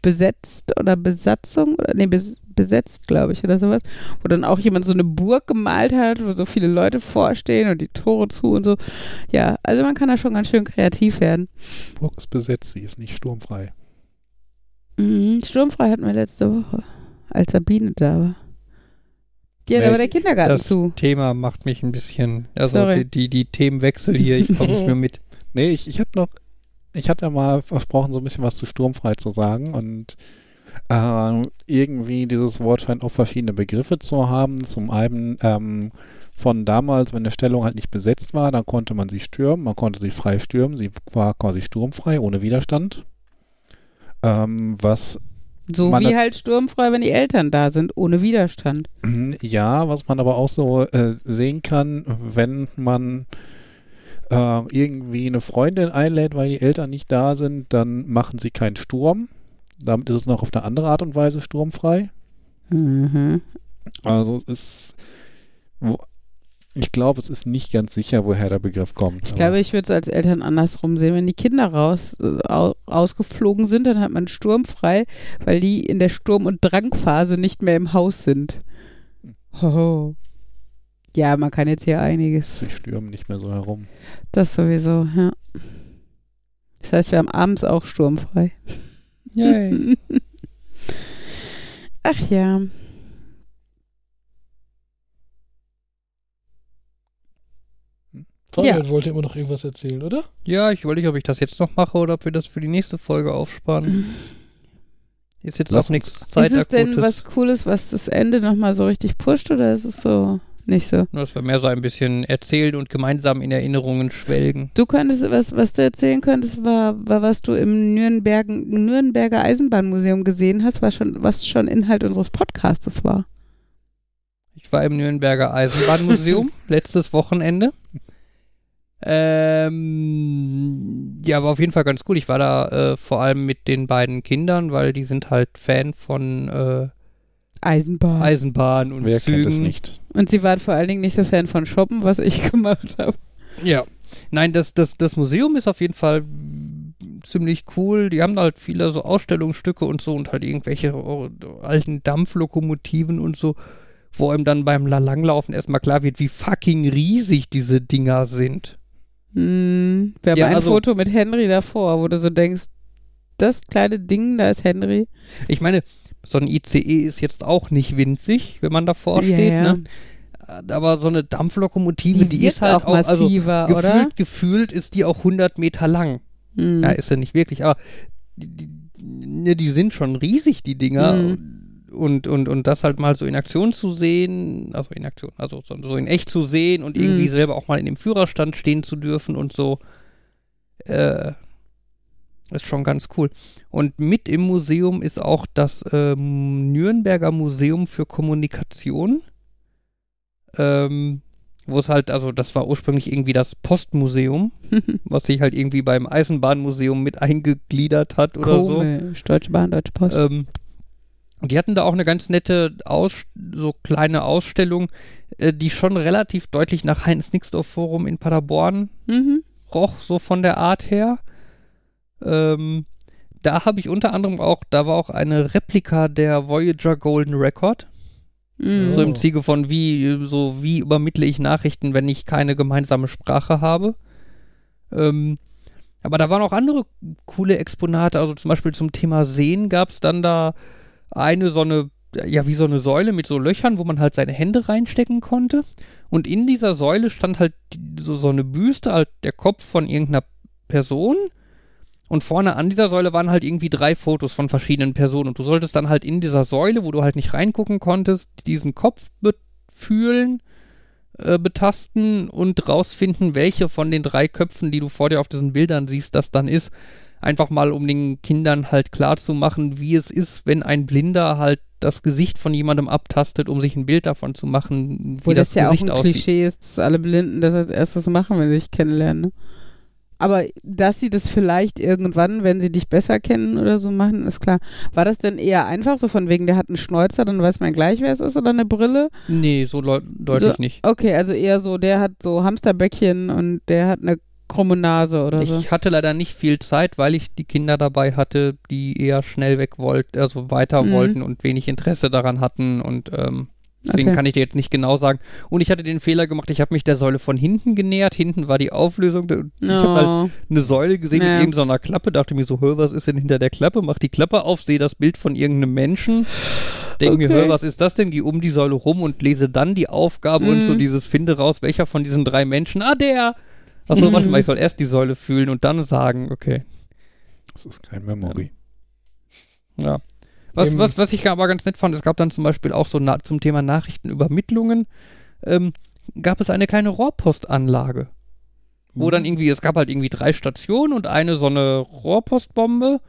besetzt oder Besatzung oder nee, bes besetzt, glaube ich, oder sowas, wo dann auch jemand so eine Burg gemalt hat, wo so viele Leute vorstehen und die Tore zu und so. Ja, also man kann da schon ganz schön kreativ werden. Burg ist besetzt, sie ist nicht sturmfrei. Mhm, sturmfrei hatten wir letzte Woche, als Sabine da war. Ja, da Nee, war der Kindergarten Das zu. Thema macht mich ein bisschen, also Sorry. die, die, die Themenwechsel hier, ich komme nicht mehr mit. Nee, ich, ich habe noch, ich hatte ja mal versprochen, so ein bisschen was zu sturmfrei zu sagen und äh, irgendwie dieses Wort scheint auch verschiedene Begriffe zu haben. Zum einen ähm, von damals, wenn eine Stellung halt nicht besetzt war, dann konnte man sie stürmen, man konnte sie frei stürmen, sie war quasi sturmfrei, ohne Widerstand. Ähm, was So man wie halt sturmfrei, wenn die Eltern da sind, ohne Widerstand. Ja, was man aber auch so äh, sehen kann, wenn man äh, irgendwie eine Freundin einlädt, weil die Eltern nicht da sind, dann machen sie keinen Sturm. Damit ist es noch auf eine andere Art und Weise sturmfrei. Mhm. Also es ich glaube, es ist nicht ganz sicher, woher der Begriff kommt. Ich glaube, ich würde es als Eltern andersrum sehen. Wenn die Kinder raus, äh, au, rausgeflogen sind, dann hat man sturmfrei, weil die in der Sturm- und Drangphase nicht mehr im Haus sind. Hoho. Ja, man kann jetzt hier einiges. sie stürmen nicht mehr so herum. Das sowieso, ja. Das heißt, wir haben abends auch sturmfrei. Yay. Ach ja. Fabian Ja. wollte immer noch irgendwas erzählen, oder? Ja, ich wollte nicht, ob ich das jetzt noch mache oder ob wir das für die nächste Folge aufsparen. Ist jetzt Lass auch nichts uns- Ist es denn was Cooles, was das Ende nochmal so richtig pusht oder ist es so nicht so? Nur, dass wir mehr so ein bisschen erzählen und gemeinsam in Erinnerungen schwelgen. Du könntest, was, was du erzählen könntest, war, war was du im Nürnbergen, Nürnberger Eisenbahnmuseum gesehen hast, was schon, was schon Inhalt unseres Podcastes war. Ich war im Nürnberger Eisenbahnmuseum letztes Wochenende. Ähm, ja, war auf jeden Fall ganz cool. Ich war da äh, vor allem mit den beiden Kindern, weil die sind halt Fan von äh, Eisenbahn. Eisenbahn und Wer Zügen. kennt es nicht? Und sie waren vor allen Dingen nicht so Fan von Shoppen, was ich gemacht habe. Ja. Nein, das, das, das Museum ist auf jeden Fall ziemlich cool. Die haben halt viele so Ausstellungsstücke und so und halt irgendwelche oh, alten Dampflokomotiven und so, wo einem dann beim La Langlaufen erstmal klar wird, wie fucking riesig diese Dinger sind. Hm, wir haben Ja, ein also- Foto mit Henry davor, wo du so denkst, das kleine Ding, da ist Henry. Ich meine, so ein ICE ist jetzt auch nicht winzig, wenn man davor Ja, steht, ne? Aber so eine Dampflokomotive, die, ist wirkt halt auch, also massiver, gefühlt, oder? gefühlt ist die auch 100 Meter lang. Hm. Ja, ist ja nicht wirklich, aber die, die, ne, die sind schon riesig, die Dinger. Mhm. Und, und, und das halt mal so in Aktion zu sehen, also in Aktion, also so, so in echt zu sehen und irgendwie Mhm. selber auch mal in dem Führerstand stehen zu dürfen und so, äh, ist schon ganz cool. Und mit im Museum ist auch das ähm, Nürnberger Museum für Kommunikation. Ähm, wo es halt, also das war ursprünglich irgendwie das Postmuseum, was sich halt irgendwie beim Eisenbahnmuseum mit eingegliedert hat oder so. Komisch. Deutsche Bahn, Deutsche Post. Ähm, die hatten da auch eine ganz nette, Aus so kleine Ausstellung, äh, die schon relativ deutlich nach Heinz Nixdorf Forum in Paderborn mhm. roch, so von der Art her. Ähm, da habe ich unter anderem auch, da war auch eine Replika der Voyager Golden Record. Mhm. So im Ziege von wie, so wie übermittle ich Nachrichten, wenn ich keine gemeinsame Sprache habe. Ähm, Aber da waren auch andere coole Exponate, also zum Beispiel zum Thema Sehen gab es dann da eine so eine, ja, wie so eine Säule mit so Löchern, wo man halt seine Hände reinstecken konnte. Und in dieser Säule stand halt so, so eine Büste, halt der Kopf von irgendeiner Person. Und vorne an dieser Säule waren halt irgendwie drei Fotos von verschiedenen Personen. Und du solltest dann halt in dieser Säule, wo du halt nicht reingucken konntest, diesen Kopf fühlen, äh, betasten und rausfinden, welche von den drei Köpfen, die du vor dir auf diesen Bildern siehst, das dann ist. Einfach mal, um den Kindern halt klar zu machen, wie es ist, wenn ein Blinder halt das Gesicht von jemandem abtastet, um sich ein Bild davon zu machen, wie Wo das, das, ja auch ein aussieht. Klischee ist, dass alle Blinden das als erstes machen, wenn sie sich kennenlernen. Ne? Aber dass sie das vielleicht irgendwann, wenn sie dich besser kennen oder so machen, ist klar. War das denn eher einfach, so von wegen, der hat einen Schnäuzer, dann weiß man gleich, wer es ist, oder eine Brille? Nee, so deutlich So, nicht. Okay, also eher so, der hat so Hamsterbäckchen und der hat eine krumme Nase oder so. Ich hatte leider nicht viel Zeit, weil ich die Kinder dabei hatte, die eher schnell weg wollten, also weiter Mhm. wollten und wenig Interesse daran hatten und ähm, deswegen Okay. kann ich dir jetzt nicht genau sagen. Und ich hatte den Fehler gemacht, ich habe mich der Säule von hinten genähert. Hinten war die Auflösung. Ich habe halt Oh. eine Säule gesehen Ja. mit irgendeiner Klappe, dachte mir so, hör, was ist denn hinter der Klappe? Mach die Klappe auf, sehe das Bild von irgendeinem Menschen. Denk mir, Okay. hör, was ist das denn? Geh um die Säule rum und lese dann die Aufgabe und Mhm. so dieses finde raus, welcher von diesen drei Menschen. Ah, der! Achso, Mhm. warte mal, ich soll erst die Säule fühlen und dann sagen, okay. Das ist kein Memory. Ja. Was, Im- was, was ich aber ganz nett fand, es gab dann zum Beispiel auch so na zum Thema Nachrichtenübermittlungen, ähm, gab es eine kleine Rohrpostanlage. Wo Mhm. dann irgendwie, es gab halt irgendwie drei Stationen und eine so eine Rohrpostbombe.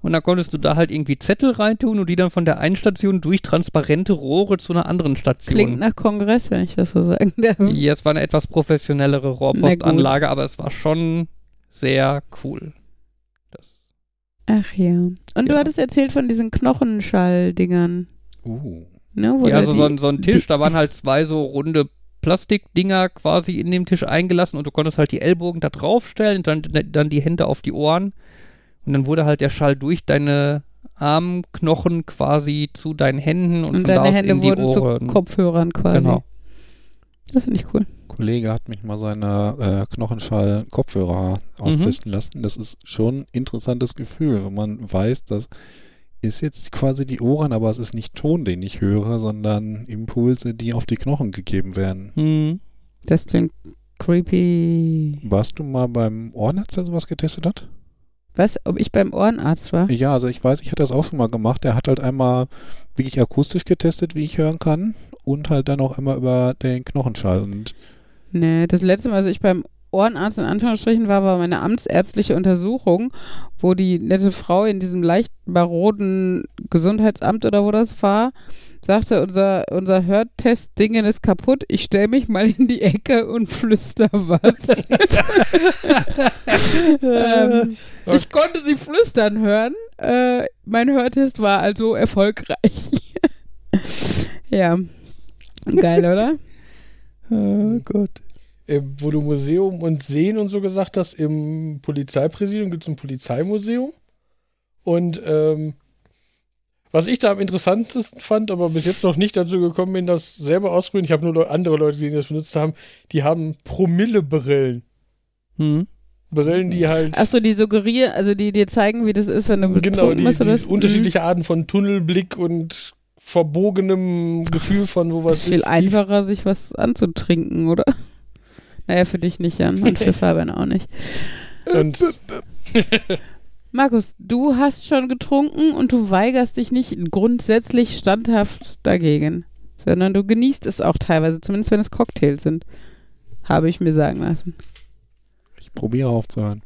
Und dann konntest du da halt irgendwie Zettel reintun und die dann von der einen Station durch transparente Rohre zu einer anderen Station. Klingt nach Kongress, wenn ich das so sagen darf. ja, es war eine etwas professionellere Rohrpostanlage, aber es war schon sehr cool. Das, Ach ja. Und du Ja. hattest erzählt von diesen Knochenschall-Dingern. Uh. Ne, wo ja, also die- so, ein, so ein Tisch, die- da waren halt zwei so runde Plastikdinger quasi in dem Tisch eingelassen und du konntest halt die Ellbogen da draufstellen und dann, dann die Hände auf die Ohren. Und dann wurde halt der Schall durch deine Armknochen quasi zu deinen Händen und, Und von da deine aus Hände in die wurden Ohren. zu Kopfhörern quasi. Genau. Das finde ich cool. Kollege hat mich mal seine äh, Knochenschall-Kopfhörer austesten lassen. Das ist schon ein interessantes Gefühl, wenn man weiß, das ist jetzt quasi die Ohren, aber es ist nicht Ton, den ich höre, sondern Impulse, die auf die Knochen gegeben werden. Hm. Das klingt creepy. Warst du mal beim Ohrenarzt, der sowas getestet hat? Was? Ob ich beim Ohrenarzt war? Ja, also ich weiß, ich hatte das auch schon mal gemacht. Der hat halt einmal wirklich akustisch getestet, wie ich hören kann, und halt dann auch einmal über den Knochenschall. Und Nee, das letzte Mal, als ich beim Ohrenarzt in Anführungsstrichen war, war meine amtsärztliche Untersuchung, wo die nette Frau in diesem leicht maroden Gesundheitsamt oder wo das war, sagte, unser, unser Hörtest-Dingen ist kaputt, ich stelle mich mal in die Ecke und flüster was. ähm, ich konnte sie flüstern hören. Äh, mein Hörtest war also erfolgreich. ja. Geil, oder? Oh Gott. äh, wo du Museum und Sehen und so gesagt hast, im Polizeipräsidium gibt es ein Polizeimuseum. Und ähm, was ich da am interessantesten fand, aber bis jetzt noch nicht dazu gekommen bin, das selber auszuprobieren, ich habe nur andere Leute, gesehen, die das benutzt haben, die haben Promille-Brillen. Hm. Brillen, die halt Achso, die suggerieren, also die dir zeigen, wie das ist, wenn du genau, betrunken die, bist. oder die was? unterschiedliche Arten von Tunnelblick und verbogenem Gefühl von wo was ist viel ist. einfacher, sich was anzutrinken, oder? Naja, für dich nicht, Jan, und für Fabian auch nicht. Und Markus, du hast schon getrunken und du weigerst dich nicht grundsätzlich standhaft dagegen, sondern du genießt es auch teilweise, zumindest wenn es Cocktails sind. Habe ich mir sagen lassen. ich probiere aufzuhören.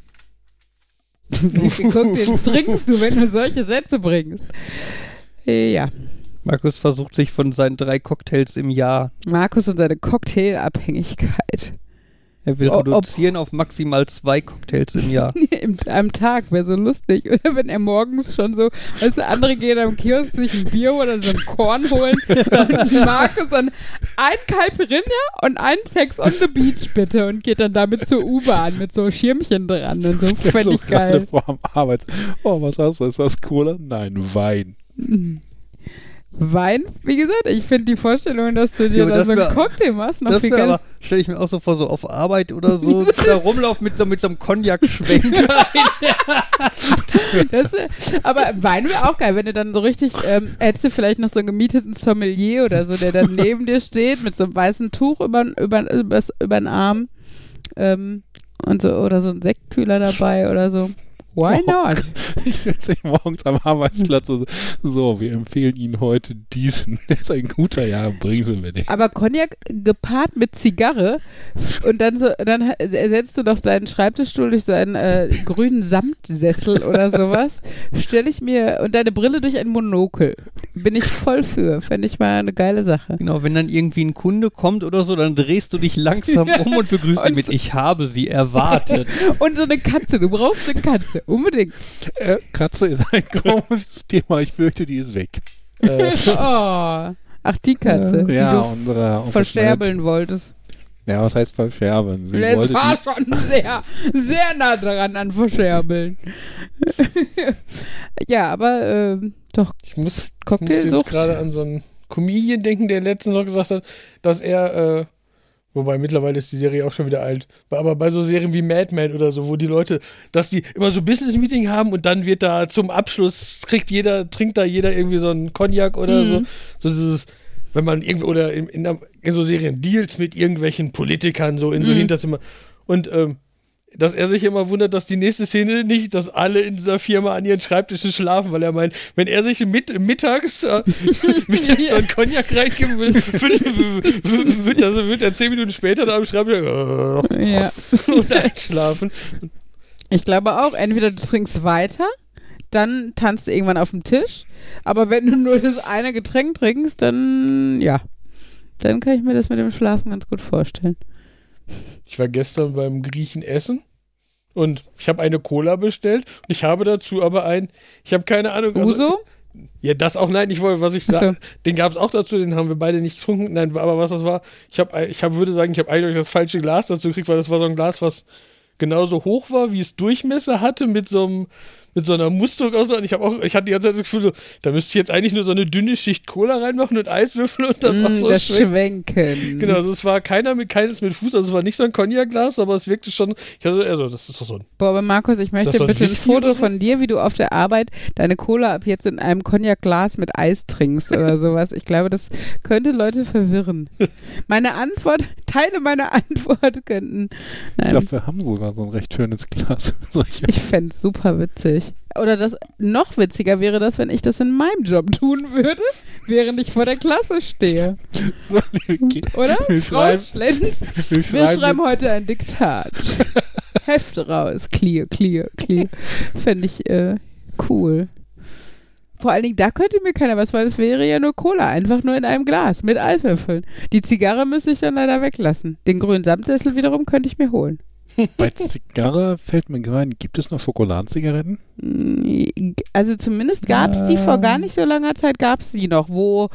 Wie viele Cocktails trinkst du, wenn du solche Sätze bringst? Ja, Markus versucht sich von seinen drei Cocktails im Jahr. Markus und seine Cocktailabhängigkeit. Er will ob- reduzieren auf maximal zwei Cocktails im Jahr. Im, am Tag wäre so lustig. Oder wenn er morgens schon so, weißt du, andere gehen am Kiosk sich ein Bier oder so ein Korn holen und Markus dann ein Caipirinha und ein Sex on the Beach bitte und geht dann damit zur U-Bahn mit so Schirmchen dran und so. Fände so ich geil. vor dem Arbeits. Oh, was hast du? Ist das Cola? Nein, Wein. Wein, wie gesagt, ich finde die Vorstellung, dass du dir Ja, da so einen wär- Cocktail machst, noch Das viel aber, stelle ich mir auch so vor, so auf Arbeit oder so, da rumlaufen mit so, mit so einem äh, aber Wein wäre auch geil, wenn du dann so richtig, ähm, hättest du vielleicht noch so einen gemieteten Sommelier oder so, der dann neben dir steht mit so einem weißen Tuch über, über, übers, über den Arm ähm, und so, oder so ein Sektkühler dabei oder so. Why Oh not? Ich setze mich morgens am Arbeitsplatz so, so, wir empfehlen Ihnen heute diesen. Der ist ein guter, ja, bringen Sie mir den. Aber Cognac gepaart mit Zigarre und dann so, dann ersetzt du doch deinen Schreibtischstuhl durch so einen äh, grünen Samtsessel oder sowas. Stelle ich mir und deine Brille durch ein Monokel. Bin ich voll für. Fände ich mal eine geile Sache. Genau, wenn dann irgendwie ein Kunde kommt oder so, dann drehst du dich langsam um und begrüßt ihn Und mit so- Ich habe sie erwartet. Und so eine Katze. Du brauchst eine Katze. Unbedingt. Äh, Katze ist ein komisches Thema. Ich fürchte, die ist weg. Äh, Oh. Ach, die Katze, die Ja, du unsere. verscherbeln wolltest. Ja, was heißt verscherbeln? Sie Das wollte war schon sehr, sehr nah dran an verscherbeln. ja, aber ähm, doch, ich muss, ich muss jetzt gerade an so einen Comedian denken, der letztens noch gesagt hat, dass er, äh, wobei mittlerweile ist die Serie auch schon wieder alt, aber bei so Serien wie Mad Men oder so, wo die Leute, dass die immer so Business-Meeting haben und dann wird da zum Abschluss, kriegt jeder, trinkt da jeder irgendwie so einen Cognac oder Mhm. so. So dieses, wenn man irgendwie, oder in, in, in so Serien Deals mit irgendwelchen Politikern, so in so Mhm. Hinterzimmer. Und, ähm, dass er sich immer wundert, dass die nächste Szene nicht, dass alle in dieser Firma an ihren Schreibtischen schlafen, weil er meint, wenn er sich mit, mittags, äh, mittags einen Cognac reingeben will, wird, wird, also wird er zehn Minuten später da am Schreibtisch äh, ja. und einschlafen. Ich glaube auch, entweder du trinkst weiter, dann tanzt du irgendwann auf dem Tisch, aber wenn du nur das eine Getränk trinkst, dann ja, dann kann ich mir das mit dem Schlafen ganz gut vorstellen. Ich war gestern beim Griechen essen und ich habe eine Cola bestellt und ich habe dazu aber ein, ich habe keine Ahnung. also- Uso? Ja, das auch, nein, ich wollte, was ich Ach so. sage, den gab es auch dazu, den haben wir beide nicht getrunken, nein, aber was das war, ich habe, ich hab, würde sagen, ich habe eindeutig das falsche Glas dazu gekriegt, weil das war so ein Glas, was genauso hoch war, wie es Durchmesser hatte, mit so einem, mit so einer Musterung aus. Und ich habe auch, ich hatte die ganze Zeit das Gefühl, so, da müsste ich jetzt eigentlich nur so eine dünne Schicht Cola reinmachen und Eiswürfel und das auch Mm, so das schmeckt. Schwenken. Genau, also es war keiner mit, keines mit Fuß, also es war nicht so ein Cognac-Glas, aber es wirkte schon, ich hatte eher so, das ist doch so ein, Boah, aber Markus, ich möchte so ein bitte ein Foto von dir, wie du auf der Arbeit deine Cola ab jetzt in einem Cognac-Glas mit Eis trinkst oder sowas. Ich glaube, das könnte Leute verwirren. Meine Antwort, Teile meiner Antwort könnten. ich Nein, glaube, wir haben sogar so ein recht schönes Glas. Ich fände es super witzig. Oder das noch witziger wäre das, wenn ich das in meinem Job tun würde, während ich vor der Klasse stehe. So, wir, Oder? wir schreiben, wir wir schreiben, schreiben heute ein Diktat. Hefte raus. Clear, clear, clear. Fände ich äh, cool. Vor allen Dingen, da könnte mir keiner was, weil es wäre ja nur Cola, einfach nur in einem Glas mit Eiswürfeln. Die Zigarre müsste ich dann leider weglassen. Den grünen Samtsessel wiederum könnte ich mir holen. Bei Zigarre fällt mir gerade, ein, gibt es noch Schokoladenzigaretten? Mm, Also zumindest gab es die vor gar nicht so langer Zeit, gab es die noch, wo,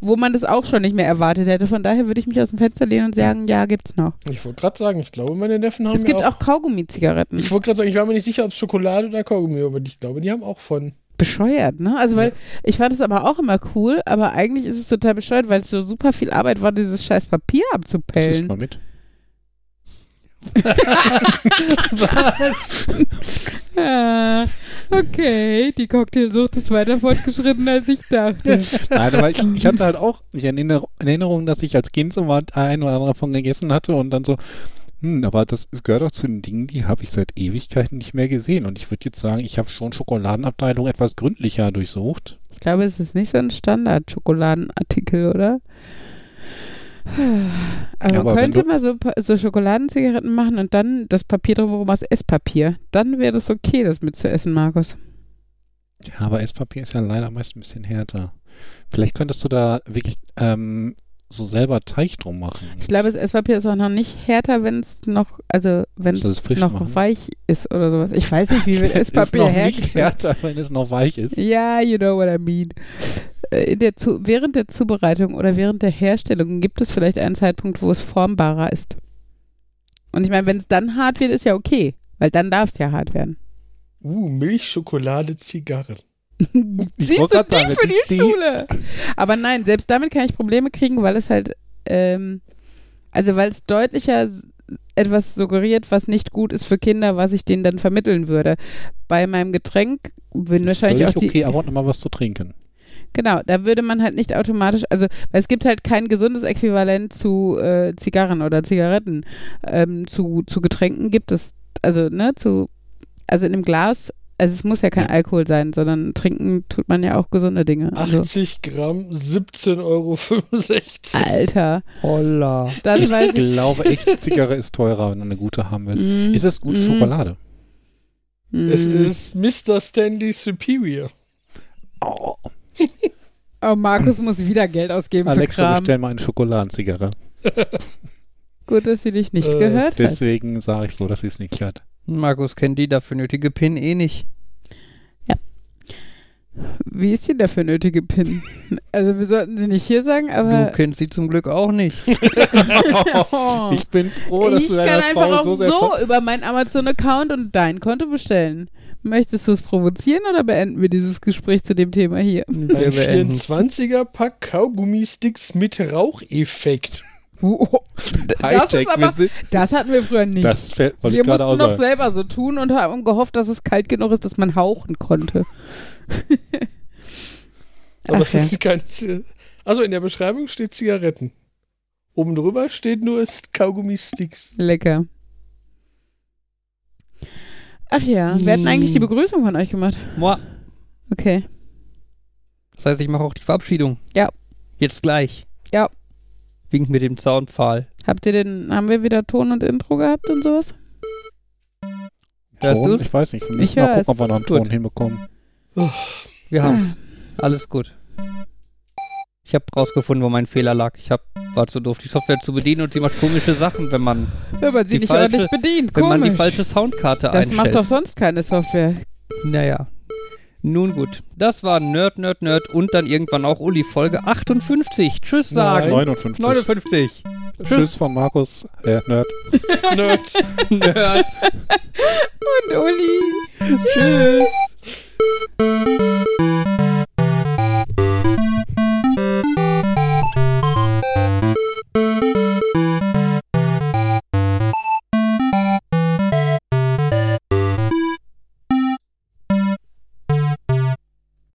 wo man das auch schon nicht mehr erwartet hätte. Von daher würde ich mich aus dem Fenster lehnen und sagen, ja, gibt's noch. ich wollte gerade sagen, ich glaube, meine Neffen haben Es gibt ja auch Kaugummi-Zigaretten. Ich wollte gerade sagen, ich war mir nicht sicher, ob es Schokolade oder Kaugummi, aber ich glaube, die haben auch von. bescheuert, ne? Also, weil ich fand es aber auch immer cool, aber eigentlich ist es total bescheuert, weil es so super viel Arbeit war, dieses scheiß Papier Das abzupellen. mal mit. Ah, okay, die Cocktailsucht ist weiter fortgeschritten, als ich dachte. Nein, aber ich, ich hatte halt auch ich erinnere, in Erinnerung, dass ich als Kind so mal ein oder andere davon gegessen hatte und dann so, hm, aber das, gehört auch zu den Dingen, die habe ich seit Ewigkeiten nicht mehr gesehen. Und ich würde jetzt sagen, ich habe schon Schokoladenabteilung etwas gründlicher durchsucht. Ich glaube, es ist nicht so ein Standard-Schokoladenartikel, oder? Aber, Ja, aber man könnte mal so, so Schokoladenzigaretten machen und dann das Papier drumherum aus Esspapier. Dann wäre das okay, das mitzuessen, Markus. Ja, aber Esspapier ist ja leider meist ein bisschen härter. Vielleicht könntest du da wirklich ähm, so selber Teig drum machen. Ich glaube, das Esspapier ist auch noch nicht härter, wenn es noch, also wenn es noch machen? weich ist oder sowas. Ich weiß nicht, wie viel es ist Esspapier noch nicht hergestellt härter, wenn es noch weich ist. Ja, you know what I mean. Äh, In der Zu während der Zubereitung oder während der Herstellung gibt es vielleicht einen Zeitpunkt, wo es formbarer ist. Und ich meine, wenn es dann hart wird, ist ja okay, weil dann darf es ja hart werden. Uh, Milch, Schokolade, Zigarren. Siehst du, die für die, die- Schule. Aber nein, selbst damit kann ich Probleme kriegen, weil es halt, ähm, also weil es deutlicher etwas suggeriert, was nicht gut ist für Kinder, was ich denen dann vermitteln würde. Bei meinem Getränk ist wahrscheinlich auch die, okay, aber noch mal was zu trinken. Genau, da würde man halt nicht automatisch, also weil es gibt halt kein gesundes Äquivalent zu äh, Zigarren oder Zigaretten. Ähm, zu, zu Getränken gibt es, also ne, zu, also in einem Glas, also es muss ja kein Alkohol sein, sondern trinken tut man ja auch gesunde Dinge. Also, 80 Gramm, 17,65 Euro. Alter, Holla. dann Ich weiß ich. glaube echt, die Zigarre ist teurer, wenn du eine gute haben willst. Mm, Ist es gute mm, Schokolade? mm. Es ist Mr. Stanley Superior. Oh. Oh, Markus muss wieder Geld ausgeben Alexa, für Kram. bestell mal eine Schokoladenzigarre. Gut, dass sie dich nicht Äh, gehört hat. Deswegen sage ich so, dass sie es nicht hört. Markus kennt die dafür nötige PIN eh nicht. Wie ist die dafür nötige PIN? Also wir sollten sie nicht hier sagen, Du aber kennst sie zum Glück auch nicht. Oh. Ich bin froh, dass ich du kann deiner einfach Frau auch so so, sehr ver- über meinen Amazon-Account und dein Konto bestellen. Möchtest du es provozieren oder beenden wir dieses Gespräch zu dem Thema hier? Wir Ein beenden's. 24er-Pack Kaugummi-Sticks mit Raucheffekt. Oh, das, ist aber, das hatten wir früher nicht. das fällt, wir mussten noch sagen. selber so tun und haben gehofft, dass es kalt genug ist, dass man hauchen konnte. Aber Ach es ist kein. Z- Also in der Beschreibung steht Zigaretten. Oben drüber steht nur ist Kaugummi-Sticks. Lecker. Ach ja, wir hatten eigentlich die Begrüßung von euch gemacht. Moi. Okay. Das heißt, ich mache auch die Verabschiedung. Ja. Jetzt gleich. Ja. Wink mit dem Zaunpfahl. Habt ihr den, haben wir wieder Ton und Intro gehabt und sowas? Hörst Ton? du's? Ich weiß nicht. Wir Ich müssen mal hör's. gucken, ob wir noch einen Gut. Ton hinbekommen. Wir haben Alles gut. Ich habe rausgefunden, wo mein Fehler lag. Ich hab, war zu doof, die Software zu bedienen und sie macht komische Sachen, wenn man, Wenn man sie Die nicht falsche- ordentlich bedient. wenn Komisch. man die falsche Soundkarte das einstellt. macht doch sonst keine Software. Naja. Nun gut. Das war Nerd, Nerd, Nerd und dann irgendwann auch Uli Folge 58. Tschüss sagen. Nein. 59. 59. Tschüss von Markus, äh, Nerd. Nerd. Nerd. Und Uli. Tschüss.